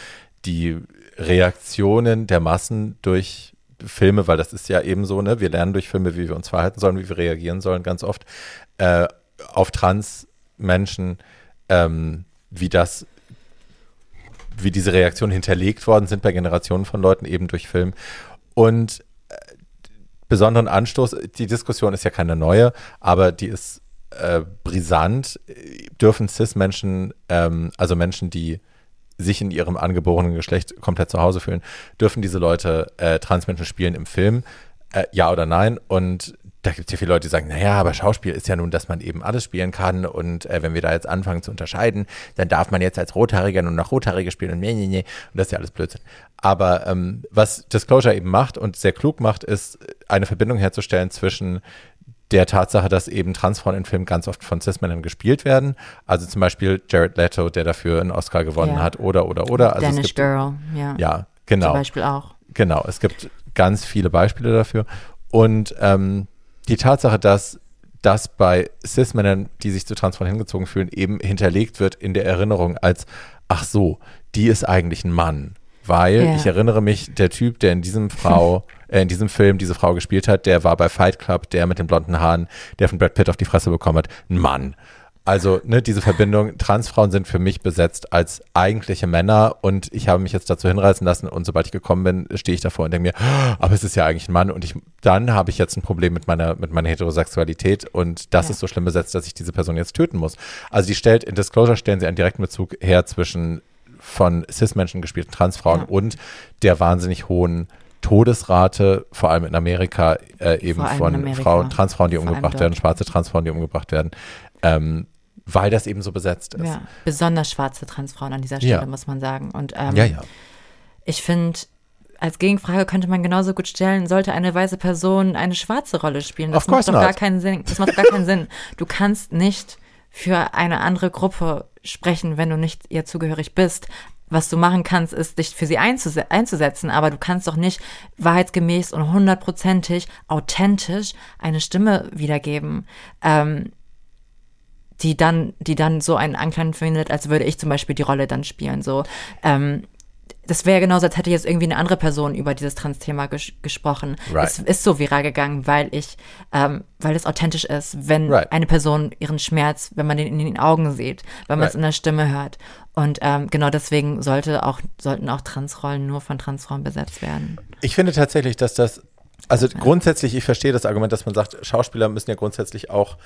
die Reaktionen der Massen durch Filme, weil das ist ja eben so, ne, wir lernen durch Filme, wie wir uns verhalten sollen, wie wir reagieren sollen, ganz oft, äh, auf Trans-Menschen, ähm, wie das, wie diese Reaktionen hinterlegt worden sind bei Generationen von Leuten eben durch Film. Und äh, besonderen Anstoß, die Diskussion ist ja keine neue, aber die ist äh, brisant. Dürfen Cis-Menschen, ähm, also Menschen, die sich in ihrem angeborenen Geschlecht komplett zu Hause fühlen, dürfen diese Leute äh, Transmenschen spielen im Film? Äh, ja oder nein? Und da gibt es ja viele Leute, die sagen, naja, aber Schauspiel ist ja nun, dass man eben alles spielen kann und äh, wenn wir da jetzt anfangen zu unterscheiden, dann darf man jetzt als Rothaariger nur noch Rothaarige spielen und nee, nee, nee. Und das ist ja alles Blödsinn. Aber ähm, was Disclosure eben macht und sehr klug macht, ist eine Verbindung herzustellen zwischen der Tatsache, dass eben Transfrauen in Filmen ganz oft von Cis-Männern gespielt werden. Also zum Beispiel Jared Leto, der dafür einen Oscar gewonnen Ja. hat, oder, oder, oder. Also es Danish gibt, Girl, ja. Ja, genau. Zum Beispiel auch. Genau, es gibt ganz viele Beispiele dafür. Und ähm, die Tatsache, dass das bei Cis-Männern, die sich zu Transfrauen hingezogen fühlen, eben hinterlegt wird in der Erinnerung als, ach so, die ist eigentlich ein Mann. Weil Ja. ich erinnere mich, der Typ, der in diesem Frau, *laughs* äh, in diesem Film diese Frau gespielt hat, der war bei Fight Club, der mit den blonden Haaren, der von Brad Pitt auf die Fresse bekommen hat, ein Mann. Also, ne, diese Verbindung, Transfrauen sind für mich besetzt als eigentliche Männer und ich habe mich jetzt dazu hinreißen lassen und sobald ich gekommen bin, stehe ich davor und denke mir, "Ah, aber es ist ja eigentlich ein Mann und ich, dann habe ich jetzt ein Problem mit meiner, mit meiner Heterosexualität und das Ja. ist so schlimm besetzt, dass ich diese Person jetzt töten muss. Also, die stellt, in Disclosure stellen sie einen direkten Bezug her zwischen von Cis-Menschen gespielten Transfrauen Ja. und der wahnsinnig hohen Todesrate, vor allem in Amerika, äh, eben allem von Amerika. Frauen, Transfrauen, die Vor umgebracht werden, schwarze Transfrauen, die umgebracht werden, ähm, weil das eben so besetzt ist. Ja, besonders schwarze Transfrauen an dieser Stelle, Ja. muss man sagen. Und ähm, ja. ja. ich finde, als Gegenfrage könnte man genauso gut stellen, sollte eine weiße Person eine schwarze Rolle spielen? Das course macht doch gar not. keinen Sinn. Das macht doch gar keinen Sinn. *laughs* Du kannst nicht für eine andere Gruppe sprechen, wenn du nicht ihr zugehörig bist. Was du machen kannst, ist, dich für sie einzuse einzusetzen, aber du kannst doch nicht wahrheitsgemäß und hundertprozentig authentisch eine Stimme wiedergeben. Ähm, die dann, die dann so einen Anklang findet, als würde ich zum Beispiel die Rolle dann spielen. So, ähm, das wäre genauso, als hätte jetzt irgendwie eine andere Person über dieses Trans-Thema ges gesprochen. Right. Es ist so viral gegangen, weil ich, ähm, weil es authentisch ist, wenn Right. eine Person ihren Schmerz, wenn man den in den Augen sieht, wenn man es Right. in der Stimme hört. Und ähm, genau deswegen sollte auch, sollten auch Transrollen nur von Transfrauen besetzt werden. Ich finde tatsächlich, dass das, also grundsätzlich, ich verstehe das Argument, dass man sagt, Schauspieler müssen ja grundsätzlich auch,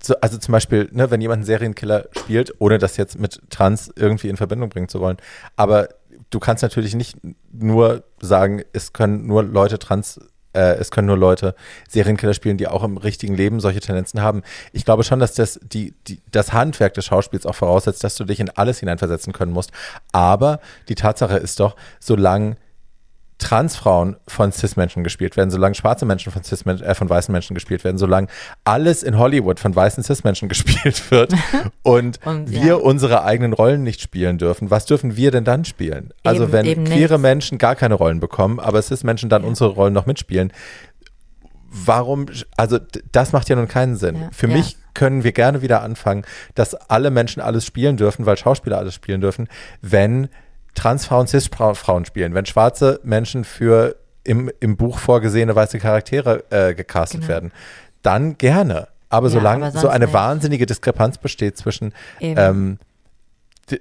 zu, also zum Beispiel, ne, wenn jemand einen Serienkiller spielt, ohne das jetzt mit Trans irgendwie in Verbindung bringen zu wollen, aber du kannst natürlich nicht nur sagen, es können nur Leute trans äh, es können nur Leute Serienkiller spielen, die auch im richtigen Leben solche Tendenzen haben. Ich glaube schon, dass das, die, die, das Handwerk des Schauspiels auch voraussetzt, dass du dich in alles hineinversetzen können musst. Aber die Tatsache ist doch, solange Transfrauen von Cis-Menschen gespielt werden, solange schwarze Menschen von, Cis äh, von weißen Menschen gespielt werden, solange alles in Hollywood von weißen Cis-Menschen *laughs* gespielt wird *laughs* und, Und, wir ja. unsere eigenen Rollen nicht spielen dürfen, was dürfen wir denn dann spielen? Also Eben- wenn eben queere nichts. Menschen gar keine Rollen bekommen, aber Cis-Menschen dann unsere Rollen noch mitspielen, warum, also das macht ja nun keinen Sinn. Ja, Für ja. mich können wir gerne wieder anfangen, dass alle Menschen alles spielen dürfen, weil Schauspieler alles spielen dürfen, wenn Transfrauen Cis-Frauen spielen, wenn schwarze Menschen für im, im Buch vorgesehene weiße Charaktere äh, gecastet Genau. werden, dann gerne. Aber Ja, solange aber so eine nicht. wahnsinnige Diskrepanz besteht zwischen ähm,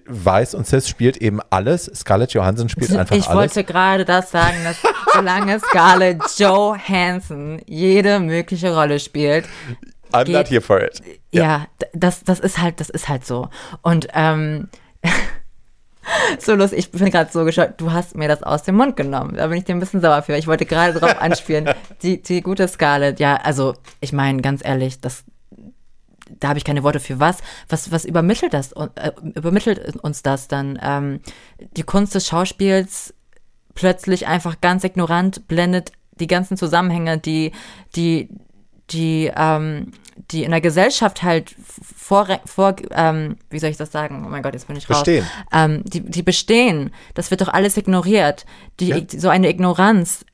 Weiß und Cis spielt eben alles, Scarlett Johansson spielt einfach ich alles. wollte gerade das sagen, dass solange Scarlett Johansson jede mögliche Rolle spielt, I'm geht- not here for it. ja, d- das, das ist halt, das ist halt so. Und ähm, *laughs* *laughs* so lustig, ich bin gerade so geschaut, du hast mir das aus dem Mund genommen. Da bin ich dir ein bisschen sauer für. Ich wollte gerade drauf *laughs* anspielen. Die, die gute Scarlett, ja, also ich meine, ganz ehrlich, das da habe ich keine Worte für was. Was, was übermittelt das, äh, übermittelt uns das dann? Ähm, die Kunst des Schauspiels plötzlich einfach ganz ignorant, blendet die ganzen Zusammenhänge, die, die, die, ähm, die in der Gesellschaft halt vor, vor ähm, wie soll ich das sagen? Oh mein Gott, jetzt bin ich raus. Bestehen. Ähm, die, die bestehen. Das wird doch alles ignoriert. Die, Ja. So eine Ignoranz.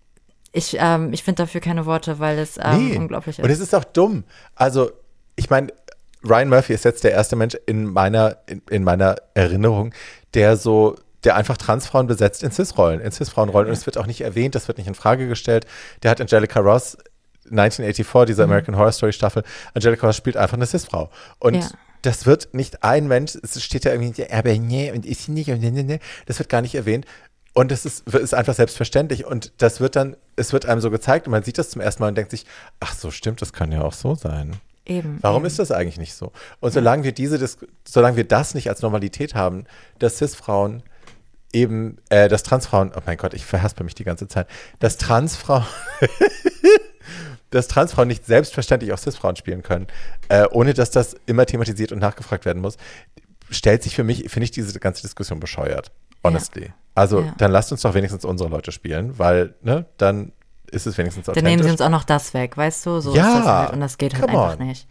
Ich, ähm, ich finde dafür keine Worte, weil es ähm, Nee. unglaublich ist. Und es ist auch dumm. Also, ich meine, Ryan Murphy ist jetzt der erste Mensch in meiner, in, in meiner Erinnerung, der so, der einfach Transfrauen besetzt in Cis-Rollen, in Cis-Frauenrollen. Und es wird auch nicht erwähnt, das wird nicht in Frage gestellt. Der hat Angelica Ross 1984, Mhm. diese American Horror Story Staffel. Angelica spielt einfach eine Cis-Frau. Und Ja. das wird nicht ein Mensch, es steht da irgendwie, aber nee, und sie nicht, und nee, nee, nee. Das wird gar nicht erwähnt. Und das ist, ist einfach selbstverständlich. Und das wird dann, es wird einem so gezeigt und man sieht das zum ersten Mal und denkt sich, ach so, stimmt, das kann ja auch so sein. Eben. Warum eben. ist das eigentlich nicht so? Und solange wir diese, Dis solange wir das nicht als Normalität haben, dass Cis-Frauen eben, äh, dass Transfrauen, oh mein Gott, ich verhaspel mich die ganze Zeit, dass Transfrauen, *laughs* dass Transfrauen nicht selbstverständlich auch Cis-Frauen spielen können, äh, ohne dass das immer thematisiert und nachgefragt werden muss, stellt sich für mich, finde ich diese ganze Diskussion bescheuert. Honestly. Also Ja. dann lasst uns doch wenigstens unsere Leute spielen, weil, ne, dann ist es wenigstens Dann nehmen sie authentisch. uns auch noch das weg, weißt du? So Ja, ist das halt. Und das geht halt einfach on. nicht.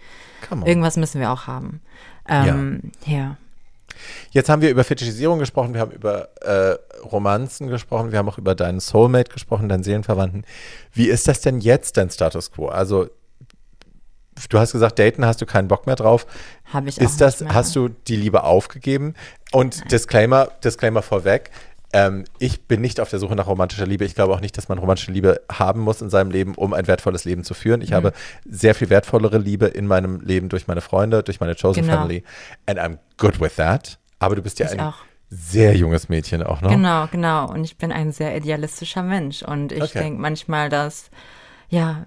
Come on. Irgendwas müssen wir auch haben. Ähm, ja. Jetzt haben wir über Fetischisierung gesprochen, wir haben über äh, Romanzen gesprochen, wir haben auch über deinen Soulmate gesprochen, deinen Seelenverwandten. Wie ist das denn jetzt, dein Status quo? Also, du hast gesagt, daten hast du keinen Bock mehr drauf. Habe ich auch Ist das, mehr. hast du die Liebe aufgegeben? Und Disclaimer, Disclaimer vorweg. Ähm, ich bin nicht auf der Suche nach romantischer Liebe. Ich glaube auch nicht, dass man romantische Liebe haben muss in seinem Leben, um ein wertvolles Leben zu führen. Ich Mhm. habe sehr viel wertvollere Liebe in meinem Leben durch meine Freunde, durch meine Chosen Genau. Family. And I'm good with that. Aber du bist ja Ich ein auch. Sehr junges Mädchen auch noch. Genau, genau. Und ich bin ein sehr idealistischer Mensch. Und ich Okay. denke manchmal, dass, ja,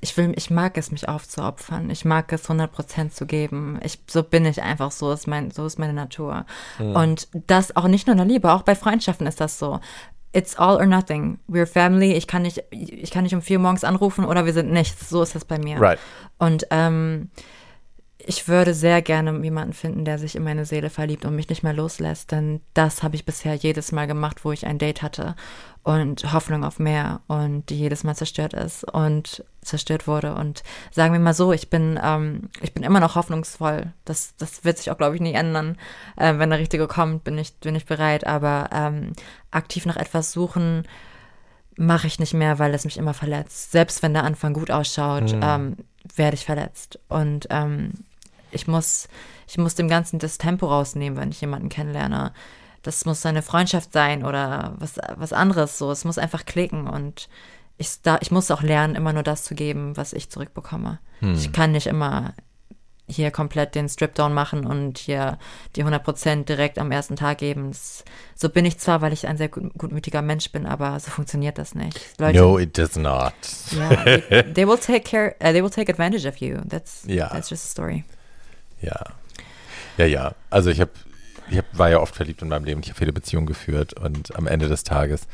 ich will, ich mag es, mich aufzuopfern. Ich mag es, 100% zu geben. Ich, so bin ich einfach, so ist mein, so ist meine Natur. Und das auch nicht nur in der Liebe, auch bei Freundschaften ist das so. It's all or nothing. We're family. Ich kann nicht, ich kann nicht um vier morgens anrufen oder wir sind nichts. So ist das bei mir. Right. Und ähm, ich würde sehr gerne jemanden finden, der sich in meine Seele verliebt und mich nicht mehr loslässt, denn das habe ich bisher jedes Mal gemacht, wo ich ein Date hatte und Hoffnung auf mehr und die jedes Mal zerstört ist und zerstört wurde. Und sagen wir mal so, ich bin, ähm, ich bin immer noch hoffnungsvoll. Das, das wird sich auch, glaube ich, nie ändern. Äh, wenn der Richtige kommt, bin ich, bin ich bereit. Aber ähm, aktiv nach etwas suchen, mache ich nicht mehr, weil es mich immer verletzt. Selbst wenn der Anfang gut ausschaut, ähm, werde ich verletzt. Und ähm, ich muss, ich muss dem Ganzen das Tempo rausnehmen, wenn ich jemanden kennenlerne. Das muss eine Freundschaft sein oder was, was anderes. So, es muss einfach klicken und ich, da, ich muss auch lernen, immer nur das zu geben, was ich zurückbekomme. Ich kann nicht immer hier komplett den Strip-Down machen und hier die 100% direkt am ersten Tag geben. Das, so bin ich zwar, weil ich ein sehr gut, gutmütiger Mensch bin, aber so funktioniert das nicht. Leute, No, it does not. ja, they, they will take care, uh, they will take advantage of you. That's, *laughs* Ja. that's just a story. Ja. Ja, ja. Also ich habe, ich hab, war ja oft verliebt in meinem Leben. Ich habe viele Beziehungen geführt und am Ende des Tages,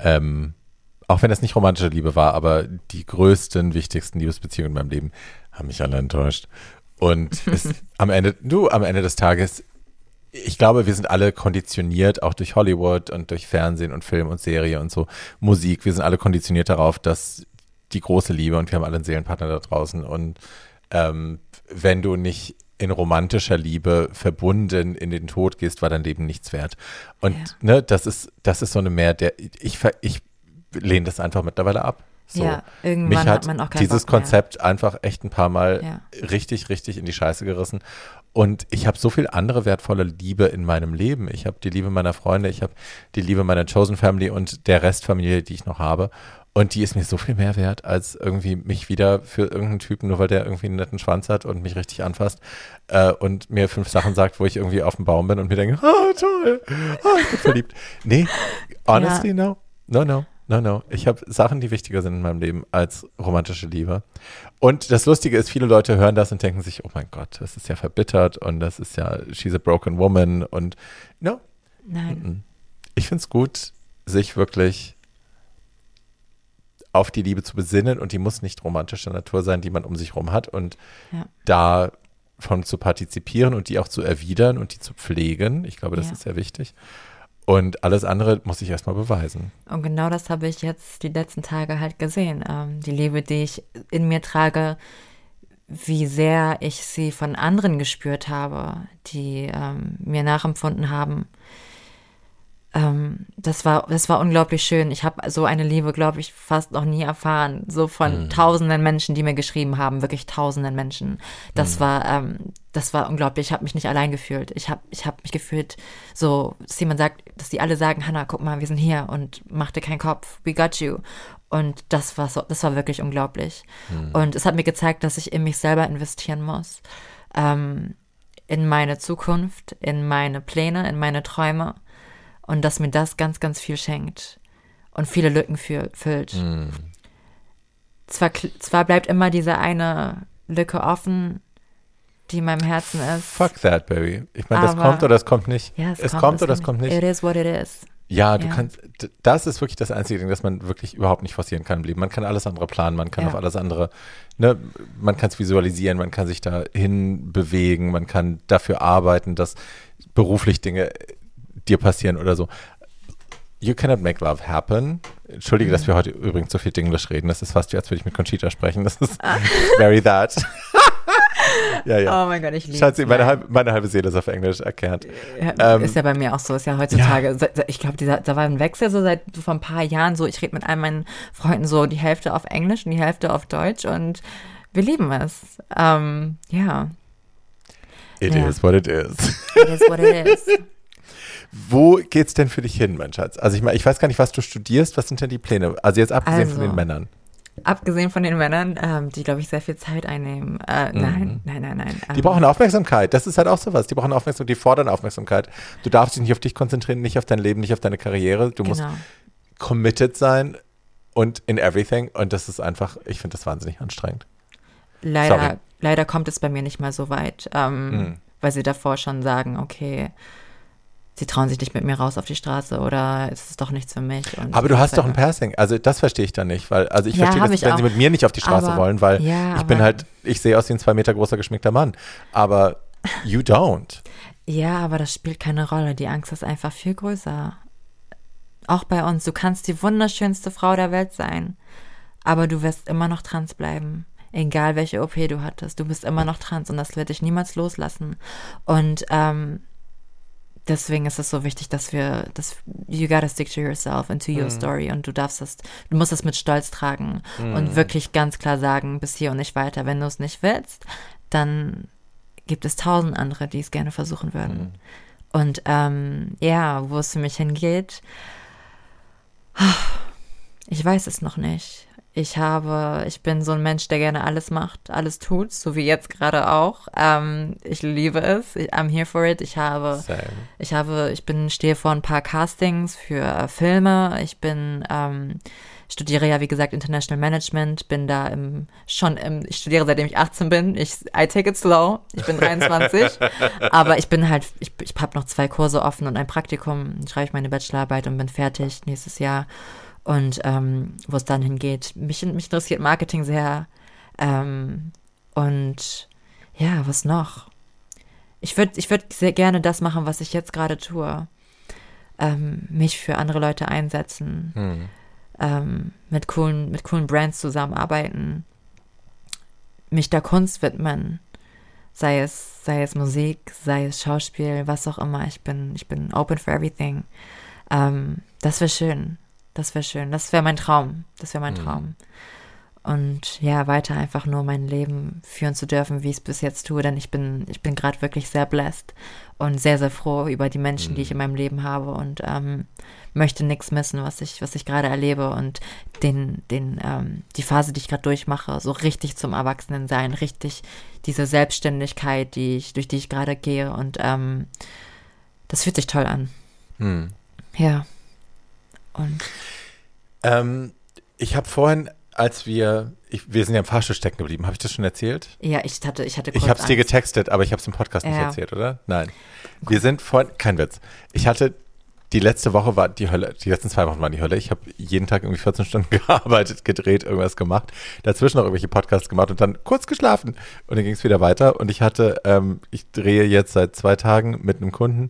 ähm, auch wenn es nicht romantische Liebe war, aber die größten, wichtigsten Liebesbeziehungen in meinem Leben haben mich alle enttäuscht. Und es, *laughs* am Ende, du, am Ende des Tages, ich glaube, wir sind alle konditioniert, auch durch Hollywood und durch Fernsehen und Film und Serie und so, Musik. Wir sind alle konditioniert darauf, dass die große Liebe und wir haben alle einen Seelenpartner da draußen. Und ähm, wenn du nicht in romantischer Liebe verbunden in den Tod gehst, war dein Leben nichts wert. Und Ja. ne, das ist, das ist so eine mehr, der ich, ich lehne das einfach mittlerweile ab. So. Ja, irgendwann Mich hat hat man auch keinen dieses Bock mehr. Konzept einfach echt ein paar Mal Ja. richtig, richtig in die Scheiße gerissen. Und ich habe so viel andere wertvolle Liebe in meinem Leben. Ich habe die Liebe meiner Freunde, ich habe die Liebe meiner Chosen Family und der Restfamilie, die ich noch habe. Und die ist mir so viel mehr wert, als irgendwie mich wieder für irgendeinen Typen, nur weil der irgendwie einen netten Schwanz hat und mich richtig anfasst äh, und mir fünf Sachen sagt, wo ich irgendwie auf dem Baum bin und mir denke, oh toll, oh, ich bin verliebt. Nee, honestly, no, no, no. No, no. Ich habe Sachen, die wichtiger sind in meinem Leben als romantische Liebe. Und das Lustige ist, viele Leute hören das und denken sich, oh mein Gott, das ist ja verbittert und das ist ja, she's a broken woman und no, Nein. ich finde es gut, sich wirklich auf die Liebe zu besinnen und die muss nicht romantischer Natur sein, die man um sich rum hat und Ja. davon zu partizipieren und die auch zu erwidern und die zu pflegen. Ich glaube, das Ja. ist sehr wichtig. Und alles andere muss ich erstmal beweisen. Und genau das habe ich jetzt die letzten Tage halt gesehen. Ähm, die Liebe, die ich in mir trage, wie sehr ich sie von anderen gespürt habe, die ähm, mir nachempfunden haben. Ähm, das war, das war unglaublich schön. Ich habe so eine Liebe, glaube ich, fast noch nie erfahren. So von mhm. tausenden Menschen, die mir geschrieben haben, wirklich tausenden Menschen. Das mhm. war, ähm, das war unglaublich. Ich habe mich nicht allein gefühlt. Ich habe, ich habe mich gefühlt, so, dass jemand sagt, dass die alle sagen, Hannah, guck mal, wir sind hier und mach dir keinen Kopf. We got you. Und das war so, das war wirklich unglaublich. Mhm. Und es hat mir gezeigt, dass ich in mich selber investieren muss. Ähm, in meine Zukunft, in meine Pläne, in meine Träume und dass mir das ganz, ganz viel schenkt und viele Lücken für, füllt. Mm. Zwar, zwar bleibt immer diese eine Lücke offen, die in meinem Herzen ist. Fuck that, baby. Ich meine, das kommt oder das kommt nicht. Ja, es, es kommt, kommt oder es kommt nicht. It is what it is. Ja, du ja. kannst, das ist wirklich das einzige Ding, das man wirklich überhaupt nicht forcieren kann im Leben. Man kann alles andere planen, man kann ja. auf alles andere, ne, man kann es visualisieren, man kann sich dahin bewegen, man kann dafür arbeiten, dass beruflich Dinge dir passieren oder so. You cannot make love happen. Entschuldige, mhm. dass wir heute übrigens so viel Englisch reden. Das ist fast wie, als würde ich mit Conchita sprechen. Das ist *laughs* very that. *laughs* ja, ja. Oh mein Gott, ich liebe Schatzi, meine, halb, meine halbe Seele ist auf Englisch erklärt. Ja, ähm, ist ja bei mir auch so. Ist ja heutzutage, ja. ich glaube, da war ein Wechsel so seit so vor ein paar Jahren so. Ich rede mit all meinen Freunden so die Hälfte auf Englisch und die Hälfte auf Deutsch und wir lieben es. Ähm, ja. It ja. is what it is. It is what it is. *laughs* Wo geht's denn für dich hin, mein Schatz? Also ich meine, ich weiß gar nicht, was du studierst. Was sind denn die Pläne? Also jetzt abgesehen also, von den also, Männern. Abgesehen von den Männern, ähm, die, glaube ich, sehr viel Zeit einnehmen. Äh, mhm. Nein, nein, nein, nein. Ähm, die brauchen Aufmerksamkeit. Das ist halt auch sowas. Die brauchen Aufmerksamkeit, die fordern Aufmerksamkeit. Du darfst dich nicht auf dich konzentrieren, nicht auf dein Leben, nicht auf deine Karriere. Du genau. musst committed sein und in everything. Und das ist einfach, ich finde das wahnsinnig anstrengend. Leider, leider kommt es bei mir nicht mal so weit, ähm, mhm. weil sie davor schon sagen, okay, sie trauen sich nicht mit mir raus auf die Straße oder ist es doch nichts für mich. aber du hast doch ein Passing. Also das verstehe ich dann nicht, weil also ich ja, verstehe, dass, wenn auch. sie mit mir nicht auf die Straße aber, wollen, weil ja, ich bin halt, ich sehe aus wie ein zwei Meter großer geschminkter Mann. Aber you don't. Ja, aber das spielt keine Rolle. Die Angst ist einfach viel größer. Auch bei uns. Du kannst die wunderschönste Frau der Welt sein, aber du wirst immer noch trans bleiben. Egal welche OP du hattest, du bist immer noch trans und das wird dich niemals loslassen. Und ähm, deswegen ist es so wichtig, dass wir, dass you gotta stick to yourself and to your mm. story und du darfst das, du musst es mit Stolz tragen mm. und wirklich ganz klar sagen, bis hier und nicht weiter. Wenn du es nicht willst, dann gibt es tausend andere, die es gerne versuchen würden. Mm. Und ähm, ja, wo es für mich hingeht, *sighs* ich weiß es noch nicht. Ich habe, ich bin so ein Mensch, der gerne alles macht, alles tut, so wie jetzt gerade auch. Ähm, ich liebe es. I'm here for it. Ich habe, Same. ich habe, ich bin, stehe vor ein paar Castings für äh, Filme. Ich bin, ähm, studiere ja, wie gesagt, International Management, bin da im, schon im, ich studiere seitdem ich 18 bin. Ich, I take it slow. Ich bin 23. *laughs* aber ich bin halt, ich, ich habe noch zwei Kurse offen und ein Praktikum. schreibe ich meine Bachelorarbeit und bin fertig nächstes Jahr und ähm, wo es dann hingeht. Mich, mich interessiert Marketing sehr. Ähm, und ja, was noch? Ich würde ich würd sehr gerne das machen, was ich jetzt gerade tue. Ähm, mich für andere Leute einsetzen. Hm. Ähm, mit, coolen, mit coolen Brands zusammenarbeiten. Mich der Kunst widmen. Sei es, sei es Musik, sei es Schauspiel, was auch immer. Ich bin, ich bin open for everything. Ähm, das wäre schön. Das wäre schön. Das wäre mein Traum. Das wäre mein mhm. Traum. Und ja, weiter einfach nur mein Leben führen zu dürfen, wie ich es bis jetzt tue, denn ich bin, ich bin gerade wirklich sehr blessed und sehr, sehr froh über die Menschen, mhm. die ich in mhm. meinem Leben habe und ähm, möchte nichts missen, was ich, was ich gerade erlebe und den, den, ähm, die Phase, die ich gerade durchmache, so richtig zum Erwachsenen sein, richtig diese Selbstständigkeit, die ich, durch die ich gerade gehe und ähm, das fühlt sich toll an. Mhm. Ja. Und ähm, ich habe vorhin, als wir, ich, wir sind ja im Fahrstuhl stecken geblieben, habe ich das schon erzählt? Ja, ich hatte, ich hatte kurz Ich habe es dir getextet, aber ich habe es im Podcast ja. nicht erzählt, oder? Nein. Wir sind vorhin, kein Witz. Ich hatte die letzte Woche war die Hölle, die letzten zwei Wochen waren die Hölle. Ich habe jeden Tag irgendwie 14 Stunden *laughs* gearbeitet, gedreht, irgendwas gemacht, dazwischen noch irgendwelche Podcasts gemacht und dann kurz geschlafen. Und dann ging es wieder weiter. Und ich hatte, ähm, ich drehe jetzt seit zwei Tagen mit einem Kunden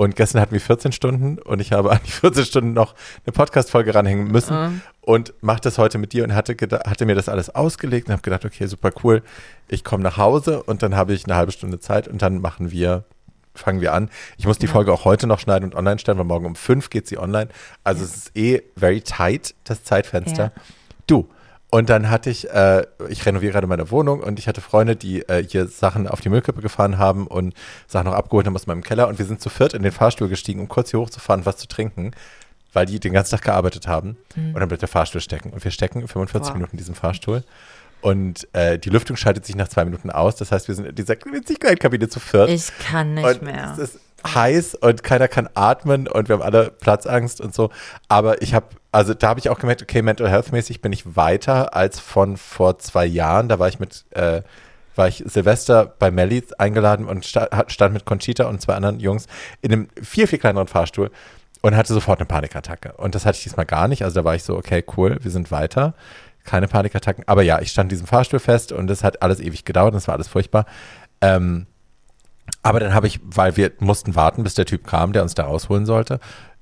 Und gestern hatten wir 14 Stunden und ich habe an die 14 Stunden noch eine Podcast-Folge ranhängen müssen Mhm. und mache das heute mit dir und hatte, hatte mir das alles ausgelegt und habe gedacht, okay, super cool. Ich komme nach Hause und dann habe ich eine halbe Stunde Zeit und dann machen wir, fangen wir an. Ich muss die Folge auch heute noch schneiden und online stellen, weil morgen um fünf geht sie online. Also es ist eh very tight, das Zeitfenster. Ja. Du. Und dann hatte ich, äh, ich renoviere gerade meine Wohnung und ich hatte Freunde, die äh, hier Sachen auf die Müllkippe gefahren haben und Sachen noch abgeholt haben aus meinem Keller. Und wir sind zu viert in den Fahrstuhl gestiegen, um kurz hier hochzufahren und was zu trinken, weil die den ganzen Tag gearbeitet haben. Und dann bleibt der Fahrstuhl stecken. Und wir stecken 45 Boah. Minuten in diesem Fahrstuhl. Und äh, die Lüftung schaltet sich nach zwei Minuten aus. Das heißt, wir sind in dieser Kabine zu viert. Ich kann nicht und mehr. es ist heiß und keiner kann atmen und wir haben alle Platzangst und so. Aber ich habe, also da habe ich auch gemerkt, okay, Mental Health mäßig bin ich weiter als von vor zwei Jahren. Da war ich mit, äh, war ich Silvester bei Melly eingeladen und sta hat- stand mit Conchita und zwei anderen Jungs in einem viel, viel kleineren Fahrstuhl und hatte sofort eine Panikattacke. Und das hatte ich diesmal gar nicht. Also da war ich so, okay, cool, wir sind weiter. Keine Panikattacken. Aber ja, ich stand in diesem Fahrstuhl fest und es hat alles ewig gedauert und es war alles furchtbar. Ähm, aber dann habe ich, weil wir mussten warten, bis der Typ kam, der uns da rausholen sollte.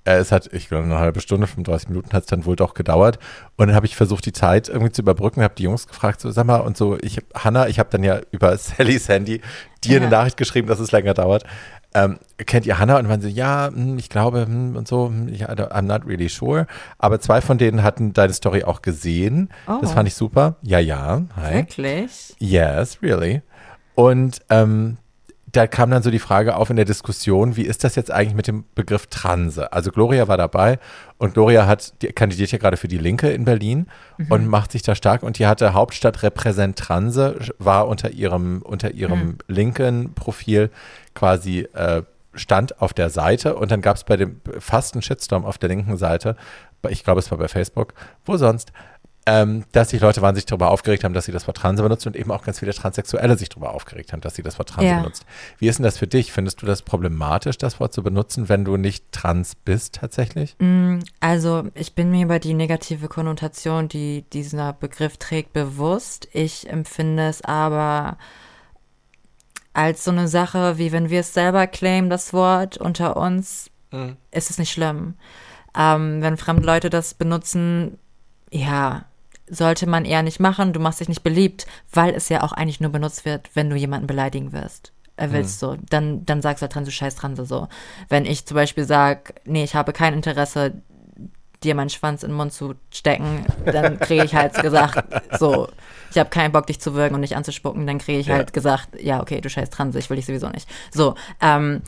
Äh, es hat, ich glaube, eine halbe Stunde, 35 Minuten hat es dann wohl doch gedauert. Und dann habe ich versucht, die Zeit irgendwie zu überbrücken, habe die Jungs gefragt, so, sag mal, und so, ich, Hanna, ich habe dann ja über *laughs* Sallys Handy dir Ja. eine Nachricht geschrieben, dass es länger dauert. Ähm, kennt ihr Hanna? Und waren so, ja, hm, ich glaube, hm, und so, hm, ich, I'm not really sure. Aber zwei von denen hatten deine Story auch gesehen. Das Oh. fand ich super. Ja, ja. Hi. Wirklich? Yes, really. Und ähm, da kam dann so die Frage auf in der Diskussion, wie ist das jetzt eigentlich mit dem Begriff Transe? Also Gloria war dabei und Gloria hat, die kandidiert ja gerade für die Linke in Berlin und macht sich da stark und die hatte Hauptstadt Repräsent Transe, war unter ihrem, unter ihrem linken Profil quasi äh, stand auf der Seite und dann gab es bei dem fast einen Shitstorm auf der linken Seite, ich glaube es war bei Facebook, wo sonst, ähm, dass sich Leute wahnsinnig darüber aufgeregt haben, dass sie das Wort Transe benutzt und eben auch ganz viele Transsexuelle sich darüber aufgeregt haben, dass sie das Wort Transe Ja. benutzt. Wie ist denn das für dich? Findest du das problematisch, das Wort zu benutzen, wenn du nicht trans bist tatsächlich? Also, ich bin mir über die negative Konnotation, die dieser Begriff trägt, bewusst. Ich empfinde es aber als so eine Sache, wie wenn wir es selber claimen, das Wort unter uns, ist es nicht schlimm. Ähm, wenn fremde Leute das benutzen, ja, sollte man eher nicht machen. Du machst dich nicht beliebt, weil es ja auch eigentlich nur benutzt wird, wenn du jemanden beleidigen wirst. Äh, willst so, dann, dann sagst du halt dran, du scheiß dran so. Wenn ich zum Beispiel sag, nee, ich habe kein Interesse, dir meinen Schwanz in den Mund zu stecken, dann kriege ich halt gesagt, *laughs* so, ich habe keinen Bock, dich zu würgen und dich anzuspucken, dann kriege ich Ja. halt gesagt, ja, okay, du scheiß Transe, ich will dich sowieso nicht. So, ähm,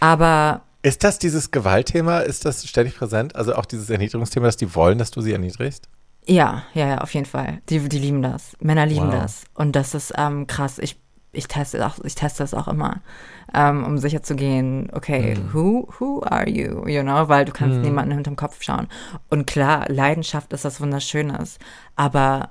aber Ist das dieses Gewaltthema, ist das ständig präsent? Also auch dieses Erniedrigungsthema, dass die wollen, dass du sie erniedrigst? Ja, ja, ja, auf jeden Fall. Die, die lieben das. Männer lieben Wow. das. Und das ist ähm, krass. Ich, ich teste auch, ich teste das auch immer, ähm, um sicher zu gehen, okay, Hm. who, who are you? You know, weil du kannst niemanden hinterm Kopf schauen. Und klar, Leidenschaft ist was Wunderschönes. Aber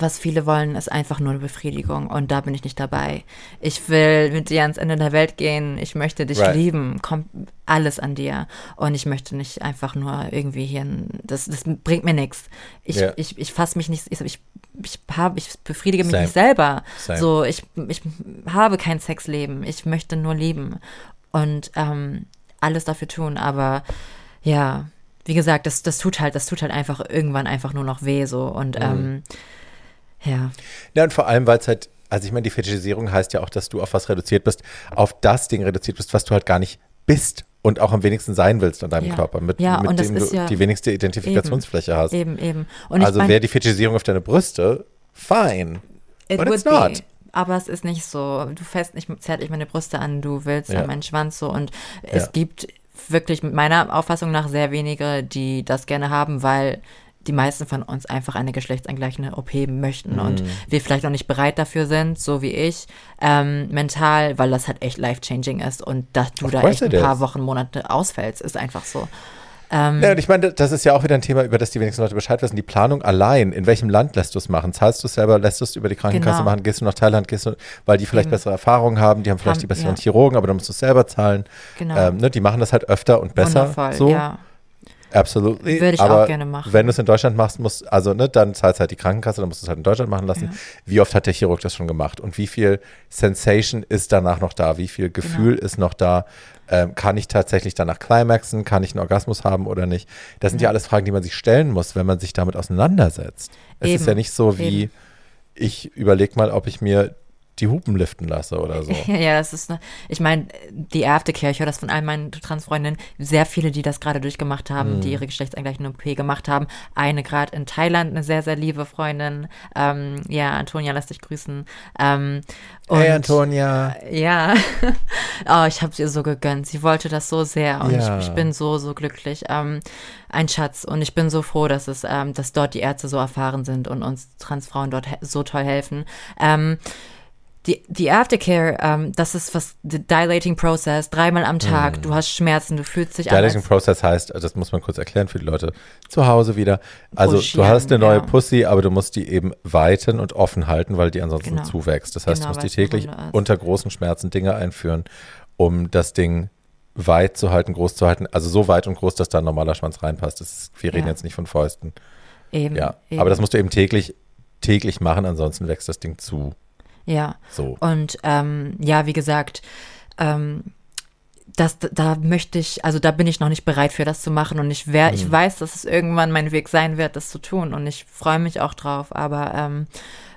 was viele wollen, ist einfach nur eine Befriedigung. Und da bin ich nicht dabei. Ich will mit dir ans Ende der Welt gehen. Ich möchte dich Right. lieben. Kommt alles an dir. Und ich möchte nicht einfach nur irgendwie hier, ein, das, das bringt mir nichts. Ich, Ja. ich, ich fasse mich nicht, ich, ich, ich, hab, ich befriedige mich Same. nicht selber. Same. So, ich, ich habe kein Sexleben. Ich möchte nur leben. Und ähm, alles dafür tun. Aber ja, wie gesagt, das, das tut halt, das tut halt einfach irgendwann einfach nur noch weh so. Mhm. Und ähm, ja. Ja, und vor allem, weil es halt, also ich meine, die Fetischisierung heißt ja auch, dass du auf was reduziert bist, auf das Ding reduziert bist, was du halt gar nicht bist und auch am wenigsten sein willst an deinem Ja. Körper, mit, Ja, mit dem du ja- die wenigste Identifikationsfläche hast. Eben, eben. Und also wäre die Fetischisierung auf deine Brüste, fine. it but would it's not. be. Aber es ist nicht so. Du fährst nicht, zärtlich meine Brüste an, du willst Ja. an meinen Schwanz so. Und es Ja. gibt wirklich meiner Auffassung nach sehr wenige, die das gerne haben, weil die meisten von uns einfach eine geschlechtsangleichende OP möchten Mhm. und wir vielleicht noch nicht bereit dafür sind, so wie ich, ähm, mental, weil das halt echt life-changing ist und dass du Of da course echt ein paar is. Wochen, Monate ausfällst, ist einfach so. Ja, und ich meine, das ist ja auch wieder ein Thema, über das die wenigsten Leute Bescheid wissen. Die Planung allein, in welchem Land lässt du es machen? Zahlst du es selber, lässt du es über die Krankenkasse Genau. machen? Gehst du nach Thailand, gehst du, weil die vielleicht bessere Erfahrungen haben, die haben vielleicht Haben- die besseren ja. Chirurgen, aber dann musst du es selber zahlen. Genau. Ähm, ne, die machen das halt öfter und besser. Wundervoll, so. ja. Absolutely. Würde ich aber auch gerne machen. Wenn du es in Deutschland machst, musst, also ne, dann zahlt halt die Krankenkasse, dann musst du es halt in Deutschland machen lassen. Ja. Wie oft hat der Chirurg das schon gemacht? Und wie viel Sensation ist danach noch da? Wie viel Gefühl Genau. ist noch da? Ähm, kann ich tatsächlich danach climaxen? Kann ich einen Orgasmus haben oder nicht? Das sind ja, alles Fragen, die man sich stellen muss, wenn man sich damit auseinandersetzt. Es ist Eben. ja nicht so wie, Eben. ich überlege mal, ob ich mir die Hupen liften lasse oder so. *laughs* Ja, das ist, ne, ich meine, die Aftercare, ich höre das von all meinen Transfreundinnen, sehr viele, die das gerade durchgemacht haben, Mhm. die ihre geschlechtsangleichende OP gemacht haben. Eine gerade in Thailand, eine sehr, sehr liebe Freundin. Ähm, ja, Antonia, lass dich grüßen. Ähm, Hey und- Antonia. Ja, *laughs* oh, ich habe ihr so gegönnt. Sie wollte das so sehr und Ja. ich, ich bin so, so glücklich. Ähm, ein Schatz und ich bin so froh, dass es, ähm, dass dort die Ärzte so erfahren sind und uns Transfrauen dort so toll helfen. Ähm, die, die Aftercare, ähm, das ist was, the dilating process, dreimal am Tag, du hast Schmerzen, du fühlst dich. Dilating Process heißt, das muss man kurz erklären für die Leute zu Hause wieder. Also du Pushieren, hast eine neue ja. Pussy, aber du musst die eben weiten und offen halten, weil die ansonsten Genau. zuwächst. Das heißt, Genau, du musst die täglich unter großen Schmerzen Dinge einführen, um das Ding weit zu halten, groß zu halten. Also so weit und groß, dass da ein normaler Schwanz reinpasst. Ist, wir reden Ja. jetzt nicht von Fäusten. Eben, Ja, eben. aber das musst du eben täglich, täglich machen, ansonsten wächst das Ding zu. Ja. So. Und ähm, ja, wie gesagt, ähm, das, da möchte ich, also da bin ich noch nicht bereit für das zu machen und ich wär, Mhm. ich weiß, dass es irgendwann mein Weg sein wird, das zu tun und ich freue mich auch drauf, aber ähm,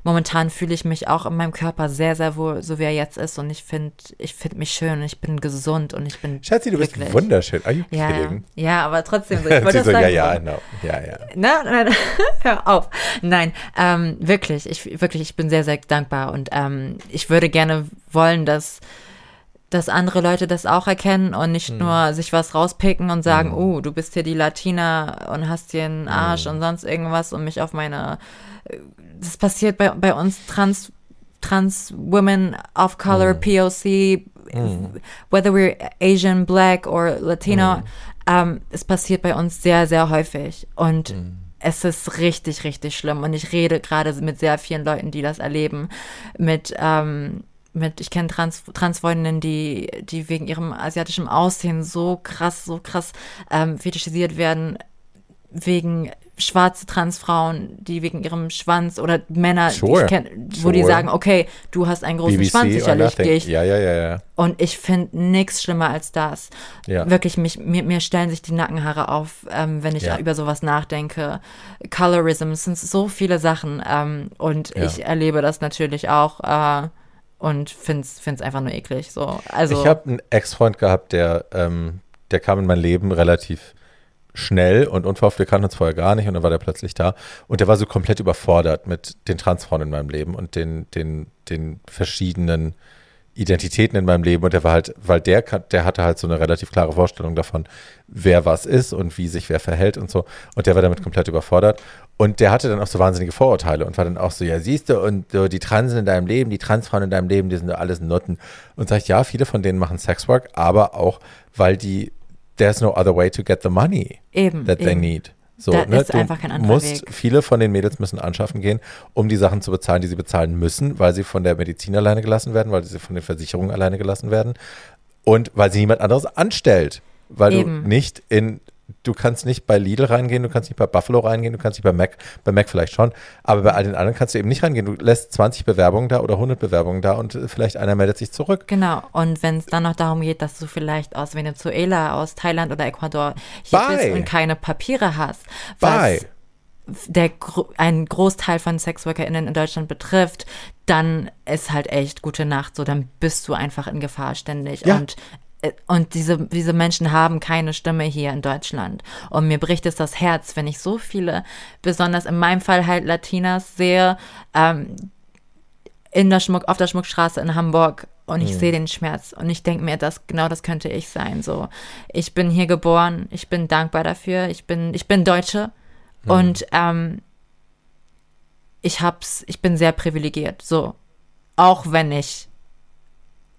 momentan fühle ich mich auch in meinem Körper sehr, sehr wohl, so wie er jetzt ist und ich finde, ich finde mich schön und ich bin gesund und ich bin Schatzi, du bist glücklich. wunderschön. Are you Ja, ja. kidding? ja, aber trotzdem, so, *laughs* ich wollte das so, ja, sagen. ja, I know. Ja, ja. Nein, *laughs* nein, hör auf. Nein, ähm, wirklich, ich wirklich, ich bin sehr, sehr dankbar und ähm, ich würde gerne wollen, dass dass andere Leute das auch erkennen und nicht nur sich was rauspicken und sagen, oh, du bist hier die Latina und hast hier einen Arsch und sonst irgendwas und mich auf meine das passiert bei, bei uns Trans Trans Women of Color, POC, whether we're Asian, Black or Latino, ähm, es passiert bei uns sehr, sehr häufig. Und es ist richtig, richtig schlimm. Und ich rede gerade mit sehr vielen Leuten, die das erleben, mit, ähm, mit, ich kenne Trans, Transfreundinnen, die, die wegen ihrem asiatischen Aussehen so krass, so krass ähm, fetischisiert werden, wegen schwarze Transfrauen, die wegen ihrem Schwanz oder Männer, die Sure. ich kenn, wo die Sure. sagen, okay, du hast einen großen BBC Schwanz, sicherlich gehe ich. Ja, ja, ja, ja. Und ich finde nichts schlimmer als das. Ja. Wirklich, mich, mir, mir stellen sich die Nackenhaare auf, ähm, wenn ich Ja. über sowas nachdenke. Colorism, es sind so viele Sachen. Ähm, und Ja. ich erlebe das natürlich auch äh, und finde es einfach nur eklig. So, also, Ich habe einen Ex-Freund gehabt, der, ähm, der kam in mein Leben relativ schnell und unverhofft. Wir kannten uns vorher gar nicht und dann war der plötzlich da. Und der war so komplett überfordert mit den Transfrauen in meinem Leben und den, den, den verschiedenen Identitäten in meinem Leben. Und der war halt, weil der, der hatte halt so eine relativ klare Vorstellung davon, wer was ist und wie sich wer verhält und so. Und der war damit komplett überfordert. Und der hatte dann auch so wahnsinnige Vorurteile und war dann auch so, ja, siehst du, und so die Transen in deinem Leben, die Transfrauen in deinem Leben, die sind alles Nutten. Und sag ich, ja, viele von denen machen Sexwork, aber auch, weil die, there's no other way to get the money eben. that they eben. need. So, Da ne? ist einfach kein anderer musst, Weg. Viele von den Mädels müssen anschaffen gehen, um die Sachen zu bezahlen, die sie bezahlen müssen, weil sie von der Medizin alleine gelassen werden, weil sie von den Versicherungen alleine gelassen werden und weil sie niemand anderes anstellt. Weil Eben. du nicht in, du kannst nicht bei Lidl reingehen, du kannst nicht bei Buffalo reingehen, du kannst nicht bei Mac, bei Mac vielleicht schon, aber bei all den anderen kannst du eben nicht reingehen. Du lässt 20 Bewerbungen da oder 100 Bewerbungen da und äh, vielleicht einer meldet sich zurück. Genau. Und wenn es dann noch darum geht, dass du vielleicht aus Venezuela, aus Thailand oder Ecuador hier Bye. bist und keine Papiere hast, Bye. was der gro ein Großteil von SexworkerInnen in Deutschland betrifft, dann ist halt echt gute Nacht. So, dann bist du einfach in Gefahr ständig. Ja. Und und diese, diese Menschen haben keine Stimme hier in Deutschland. Und mir bricht es das Herz, wenn ich so viele, besonders in meinem Fall halt Latinas sehe, ähm, in der Schmuck, auf der Schmuckstraße in Hamburg und ich sehe den Schmerz und ich denke mir, das genau das könnte ich sein. So, ich bin hier geboren, ich bin dankbar dafür, ich bin, ich bin Deutsche und ähm, ich hab's, ich bin sehr privilegiert. So, auch wenn ich,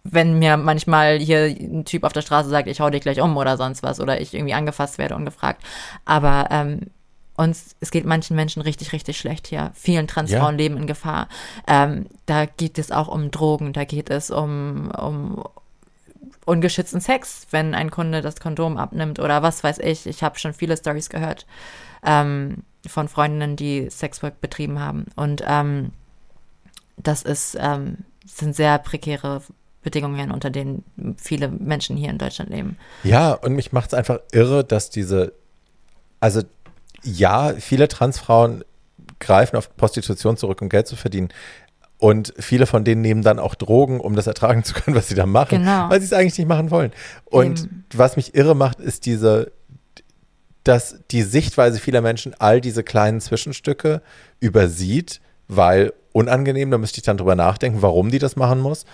wenn mir manchmal hier ein Typ auf der Straße sagt, ich hau dich gleich um oder sonst was oder ich irgendwie angefasst werde ungefragt, aber ähm, uns, es geht manchen Menschen richtig, richtig schlecht hier. Vielen Transfrauen Ja. leben in Gefahr. Ähm, da geht es auch um Drogen, da geht es um, um ungeschützten Sex, wenn ein Kunde das Kondom abnimmt oder was weiß ich. Ich habe schon viele Stories gehört ähm, von Freundinnen, die Sexwork betrieben haben. Und ähm, das ist, ähm, sind sehr prekäre Bedingungen, unter denen viele Menschen hier in Deutschland leben. Ja, und mich macht es einfach irre, dass diese, also ja, viele Transfrauen greifen auf Prostitution zurück, um Geld zu verdienen. Und viele von denen nehmen dann auch Drogen, um das ertragen zu können, was sie da machen, Genau. weil sie es eigentlich nicht machen wollen. Und Eben. was mich irre macht, ist diese, dass die Sichtweise vieler Menschen all diese kleinen Zwischenstücke übersieht, weil unangenehm, da müsste ich dann drüber nachdenken, warum die das machen muss.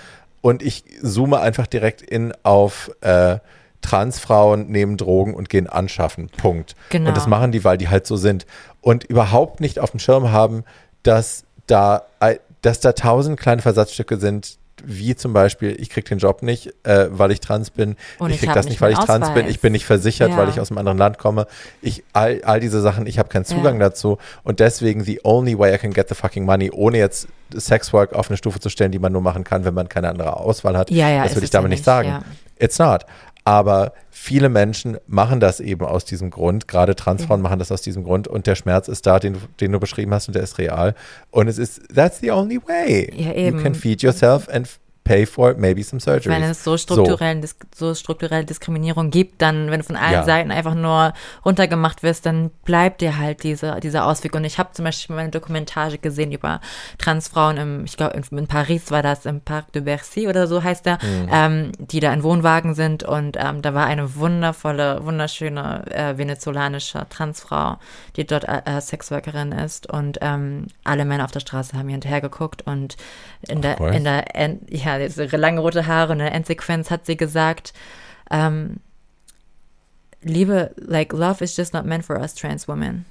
Und ich zoome einfach direkt in auf äh, Transfrauen nehmen Drogen und gehen anschaffen. Punkt. Genau. Und das machen die, weil die halt so sind. Und überhaupt nicht auf dem Schirm haben, dass da, äh, dass da tausend kleine Versatzstücke sind, wie zum Beispiel, ich krieg den Job nicht, äh, weil ich trans bin. Und ich ich krieg hab das nicht weil ich trans bin. Ich bin nicht versichert, Ja. weil ich aus einem anderen Land komme. Ich, all, all diese Sachen, ich habe keinen Zugang Ja. dazu. Und deswegen, the only way I can get the fucking money, ohne jetzt Sexwork auf eine Stufe zu stellen, die man nur machen kann, wenn man keine andere Auswahl hat. Ja, ja, das würde ich damit nicht sagen. It's not. Aber viele Menschen machen das eben aus diesem Grund. Gerade Transfrauen machen das aus diesem Grund. Und der Schmerz ist da, den, du- den du beschrieben hast, und der ist real. Und es ist, that's the only way. Ja. You can feed yourself and pay for maybe some surgery. Wenn es so strukturell, Dis so strukturelle Diskriminierung gibt, dann, wenn du von allen Ja. Seiten einfach nur runtergemacht wirst, dann bleibt dir halt diese, dieser Ausweg. Und ich habe zum Beispiel mal eine Dokumentage gesehen über Transfrauen im, ich glaube, in, in Paris war das, im Parc de Bercy oder so heißt der, ähm, die da in Wohnwagen sind. Und ähm, da war eine wundervolle, wunderschöne äh, venezolanische Transfrau, die dort äh, Sexworkerin ist. Und ähm, alle Männer auf der Straße haben ihr hinterher geguckt und in der, course. in der, End, ja, diese lange rote Haare und in der Endsequenz hat sie gesagt, ähm, Liebe, like, love is just not meant for us trans women.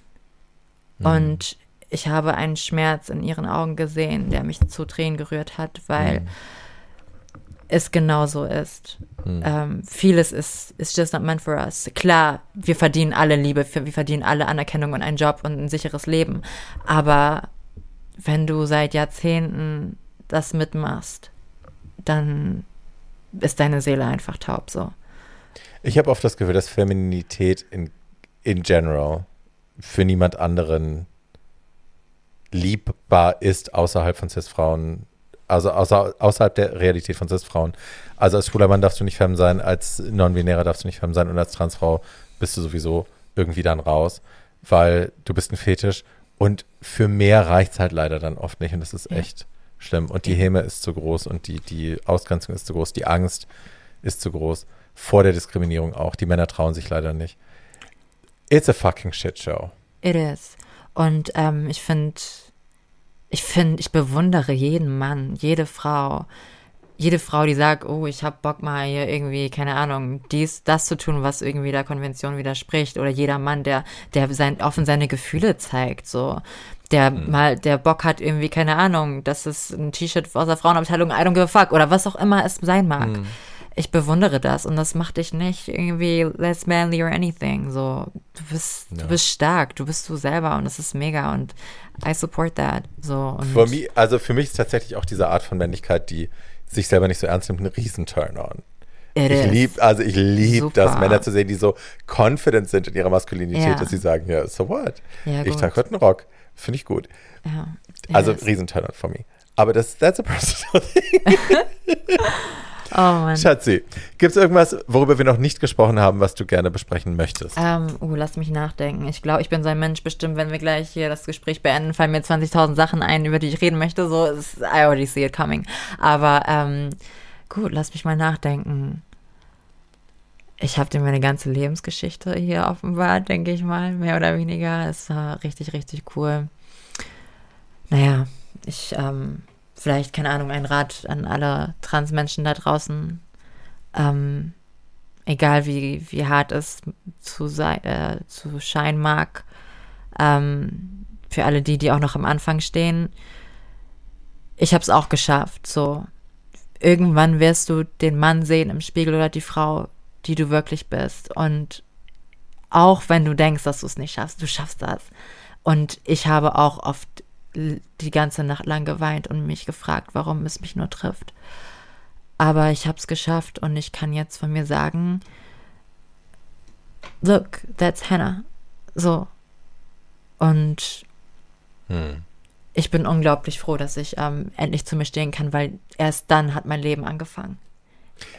Und ich habe einen Schmerz in ihren Augen gesehen, der mich zu Tränen gerührt hat, weil es genauso ist. Ähm, vieles ist, ist just not meant for us. Klar, wir verdienen alle Liebe, wir verdienen alle Anerkennung und einen Job und ein sicheres Leben. Aber wenn du seit Jahrzehnten das mitmachst, dann ist deine Seele einfach taub so. Ich habe oft das Gefühl, dass Femininität in, in general für niemand anderen liebbar ist außerhalb von Cis-Frauen, also außer, außerhalb der Realität von Cis-Frauen. Also als schwuler Mann darfst du nicht femme sein, als Non-Binärer darfst du nicht femme sein und als Transfrau bist du sowieso irgendwie dann raus, weil du bist ein Fetisch und für mehr reicht es halt leider dann oft nicht und das ist Ja. echt schlimm. Und die Häme ist zu groß und die, die Ausgrenzung ist zu groß, die Angst ist zu groß. Vor der Diskriminierung auch. Die Männer trauen sich leider nicht. It's a fucking shit show. It is. Und ähm, ich finde, ich finde, ich bewundere jeden Mann, jede Frau, jede Frau, die sagt, oh, ich habe Bock mal hier irgendwie, keine Ahnung, dies, das zu tun, was irgendwie der Konvention widerspricht. Oder jeder Mann, der, der sein, offen seine Gefühle zeigt, so. Der mal, der Bock hat irgendwie, keine Ahnung, das ist ein T-Shirt aus der Frauenabteilung, I don't give a fuck. Oder was auch immer es sein mag. Ich bewundere das und das macht dich nicht irgendwie less manly or anything. So, du bist, du bist stark, du bist du selber und das ist mega und I support that. So Für mich, also für mich ist tatsächlich auch diese Art von Männlichkeit, die sich selber nicht so ernst nimmt, ein riesen Turn-on. it Ich is. lieb, also ich liebe das. Männer zu sehen, die so confident sind in ihrer Maskulinität, Ja. dass sie sagen, ja, so what? Ja, ich trage heute einen Rock. Finde ich gut. Ja, Also is. riesen Turn-on for me. Aber das, that's a personal *laughs* thing. *laughs* Oh Mann. Schatzi, gibt es irgendwas, worüber wir noch nicht gesprochen haben, was du gerne besprechen möchtest? Ähm, uh, lass mich nachdenken. Ich glaube, ich bin so ein Mensch, bestimmt, wenn wir gleich hier das Gespräch beenden, fallen mir 20.000 Sachen ein, über die ich reden möchte. So, I already see it coming. Aber ähm, gut, lass mich mal nachdenken. Ich habe dir meine ganze Lebensgeschichte hier offenbart, denke ich mal, mehr oder weniger. Es war richtig, richtig cool. Naja, ich, ähm, vielleicht, keine Ahnung, ein Rat an alle Transmenschen da draußen. Ähm, egal wie, wie hart es zu, sei, äh, zu scheinen mag, ähm, für alle die, die auch noch am Anfang stehen, ich habe es auch geschafft. So, irgendwann wirst du den Mann sehen im Spiegel oder die Frau, die du wirklich bist. Und auch wenn du denkst, dass du es nicht schaffst, du schaffst das. Und ich habe auch oft die ganze Nacht lang geweint und mich gefragt, warum es mich nur trifft. Aber ich habe es geschafft und ich kann jetzt von mir sagen, look, that's Hannah. So. Und Hm. ich bin unglaublich froh, dass ich ähm, endlich zu mir stehen kann, weil erst dann hat mein Leben angefangen.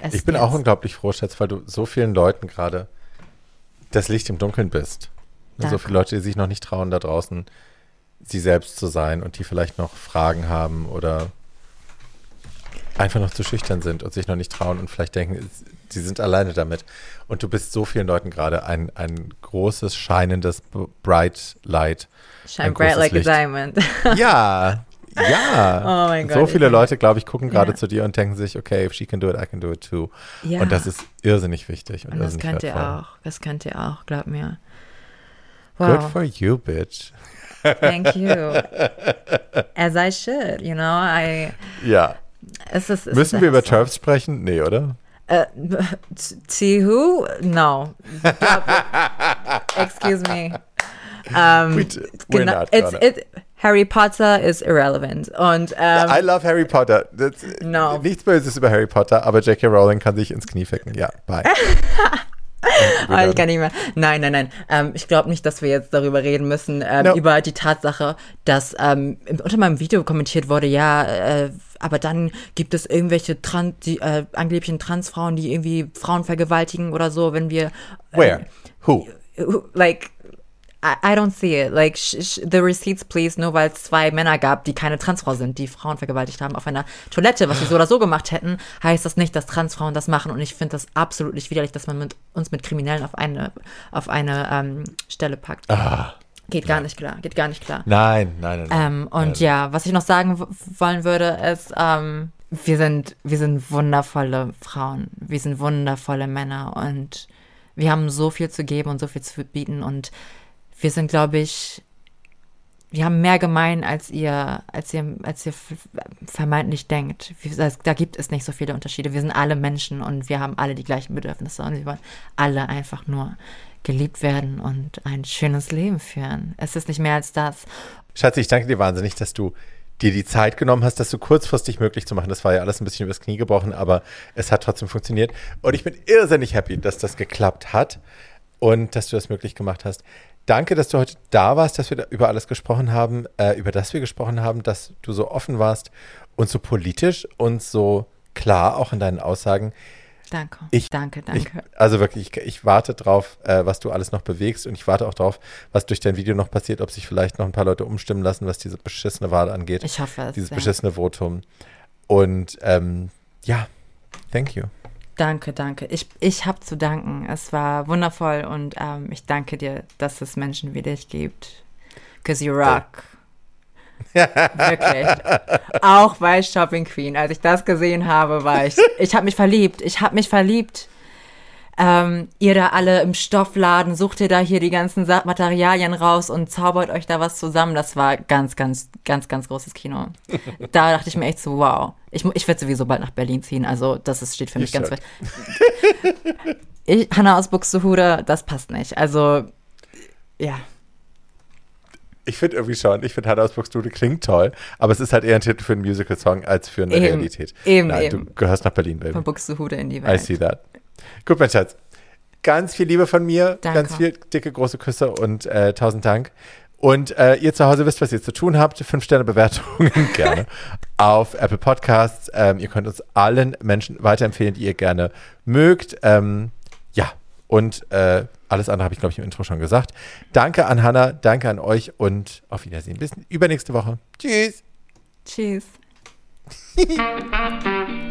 Erst Ich bin auch jetzt. unglaublich froh, Schatz, weil du so vielen Leuten gerade das Licht im Dunkeln bist. Ne, So Danke. viele Leute, die sich noch nicht trauen, da draußen sie selbst zu sein und die vielleicht noch Fragen haben oder einfach noch zu schüchtern sind und sich noch nicht trauen und vielleicht denken, es- sie sind alleine damit. Und du bist so vielen Leuten gerade ein, ein großes, scheinendes Bright Light. Shine ein bright like Licht. a diamond. *laughs* Ja, ja. Oh mein So Gott, viele ich- Leute, glaube ich, gucken gerade Ja. zu dir und denken sich, okay, if she can do it, I can do it too. Ja. Und das ist irrsinnig wichtig und, Und das könnt ihr wertvoll. auch. Das könnt ihr auch, glaub mir. Good Wow. for you, bitch. Thank you. *laughs* As I should, you know. I, Ja. es ist, es Müssen wir über so. Turfs sprechen? Nee, oder? Äh, *laughs* see who? No. *laughs* Excuse me. Um, We d- we're genau, not it's, it, Harry Potter is irrelevant. Und ähm, I love Harry Potter. Das, No. Nichts Böses über Harry Potter, aber J.K. Rowling kann sich ins Knie ficken. Ja, bye. *laughs* Oh, ich kann nicht mehr. Nein, nein, nein. Ähm, ich glaube nicht, dass wir jetzt darüber reden müssen, ähm, No. über die Tatsache, dass ähm, unter meinem Video kommentiert wurde, ja, äh, aber dann gibt es irgendwelche Trans, die, äh, angeblichen Transfrauen, die irgendwie Frauen vergewaltigen oder so, wenn wir. Äh, Where? Who? Like, I, I don't see it. Like, the receipts, please. Nur weil es zwei Männer gab, die keine Transfrau sind, die Frauen vergewaltigt haben auf einer Toilette, was sie so oder so gemacht hätten, heißt das nicht, dass Transfrauen das machen. Und ich finde das absolut nicht widerlich, dass man mit, uns mit Kriminellen auf eine, auf eine ähm, Stelle packt. Ah, Geht gar nicht klar. Geht gar nicht klar. nein, nein, nein. nein. Ähm, und ja, was ich noch sagen wollen würde, ist, ähm, wir sind, wir sind wundervolle Frauen, wir sind wundervolle Männer und wir haben so viel zu geben und so viel zu bieten und wir sind, glaube ich, wir haben mehr gemein, als ihr, als ihr, als ihr vermeintlich denkt. Da gibt es nicht so viele Unterschiede. Wir sind alle Menschen und wir haben alle die gleichen Bedürfnisse und wir wollen alle einfach nur geliebt werden und ein schönes Leben führen. Es ist nicht mehr als das. Schatzi, ich danke dir wahnsinnig, dass du dir die Zeit genommen hast, das so kurzfristig möglich zu machen. Das war ja alles ein bisschen übers Knie gebrochen, aber es hat trotzdem funktioniert. Und ich bin irrsinnig happy, dass das geklappt hat und dass du das möglich gemacht hast. Danke, dass du heute da warst, dass wir da über alles gesprochen haben, äh, über das wir gesprochen haben, dass du so offen warst und so politisch und so klar auch in deinen Aussagen. Danke. Ich- danke, Ich, danke. also wirklich, ich, ich warte drauf, äh, was du alles noch bewegst und ich warte auch drauf, was durch dein Video noch passiert, ob sich vielleicht noch ein paar Leute umstimmen lassen, was diese beschissene Wahl angeht. Ich hoffe es. dieses ja. beschissene Votum. Und ähm, ja, thank you. Danke, danke. Ich, ich habe zu danken. Es war wundervoll und ähm, ich danke dir, dass es Menschen wie dich gibt. Cause you rock. *laughs* Wirklich. Auch bei Shopping Queen. Als ich das gesehen habe, war ich, ich habe mich verliebt. Ich habe mich verliebt. Ähm, ihr da alle im Stoffladen, sucht ihr da hier die ganzen Materialien raus und zaubert euch da was zusammen. Das war ganz, ganz, ganz, ganz großes Kino. *laughs* Da dachte ich mir echt so, wow. Ich, ich werde sowieso bald nach Berlin ziehen, also das ist, steht für mich You ganz weit. *laughs* Ich, Hanna aus Buxtehude, das passt nicht. Also, ja. Ich finde irgendwie schon, ich finde Hannah aus Buxtehude klingt toll, aber es ist halt eher ein Titel für einen Musical-Song als für eine Eben, Realität. eben, Nein, eben. du gehörst nach Berlin, Baby. Von Buxtehude in die I Welt. see that. Gut, mein Schatz. Ganz viel Liebe von mir, Danke. ganz viel dicke, große Küsse und äh, tausend Dank. Und äh, ihr zu Hause wisst, was ihr zu tun habt. Fünf Sterne Bewertungen *laughs* gerne auf Apple Podcasts. Ähm, ihr könnt uns allen Menschen weiterempfehlen, die ihr gerne mögt. Ähm, ja, und äh, alles andere habe ich, glaube ich, im Intro schon gesagt. Danke an Hannah, danke an euch und auf Wiedersehen. Bis übernächste Woche. Tschüss. Tschüss. *laughs*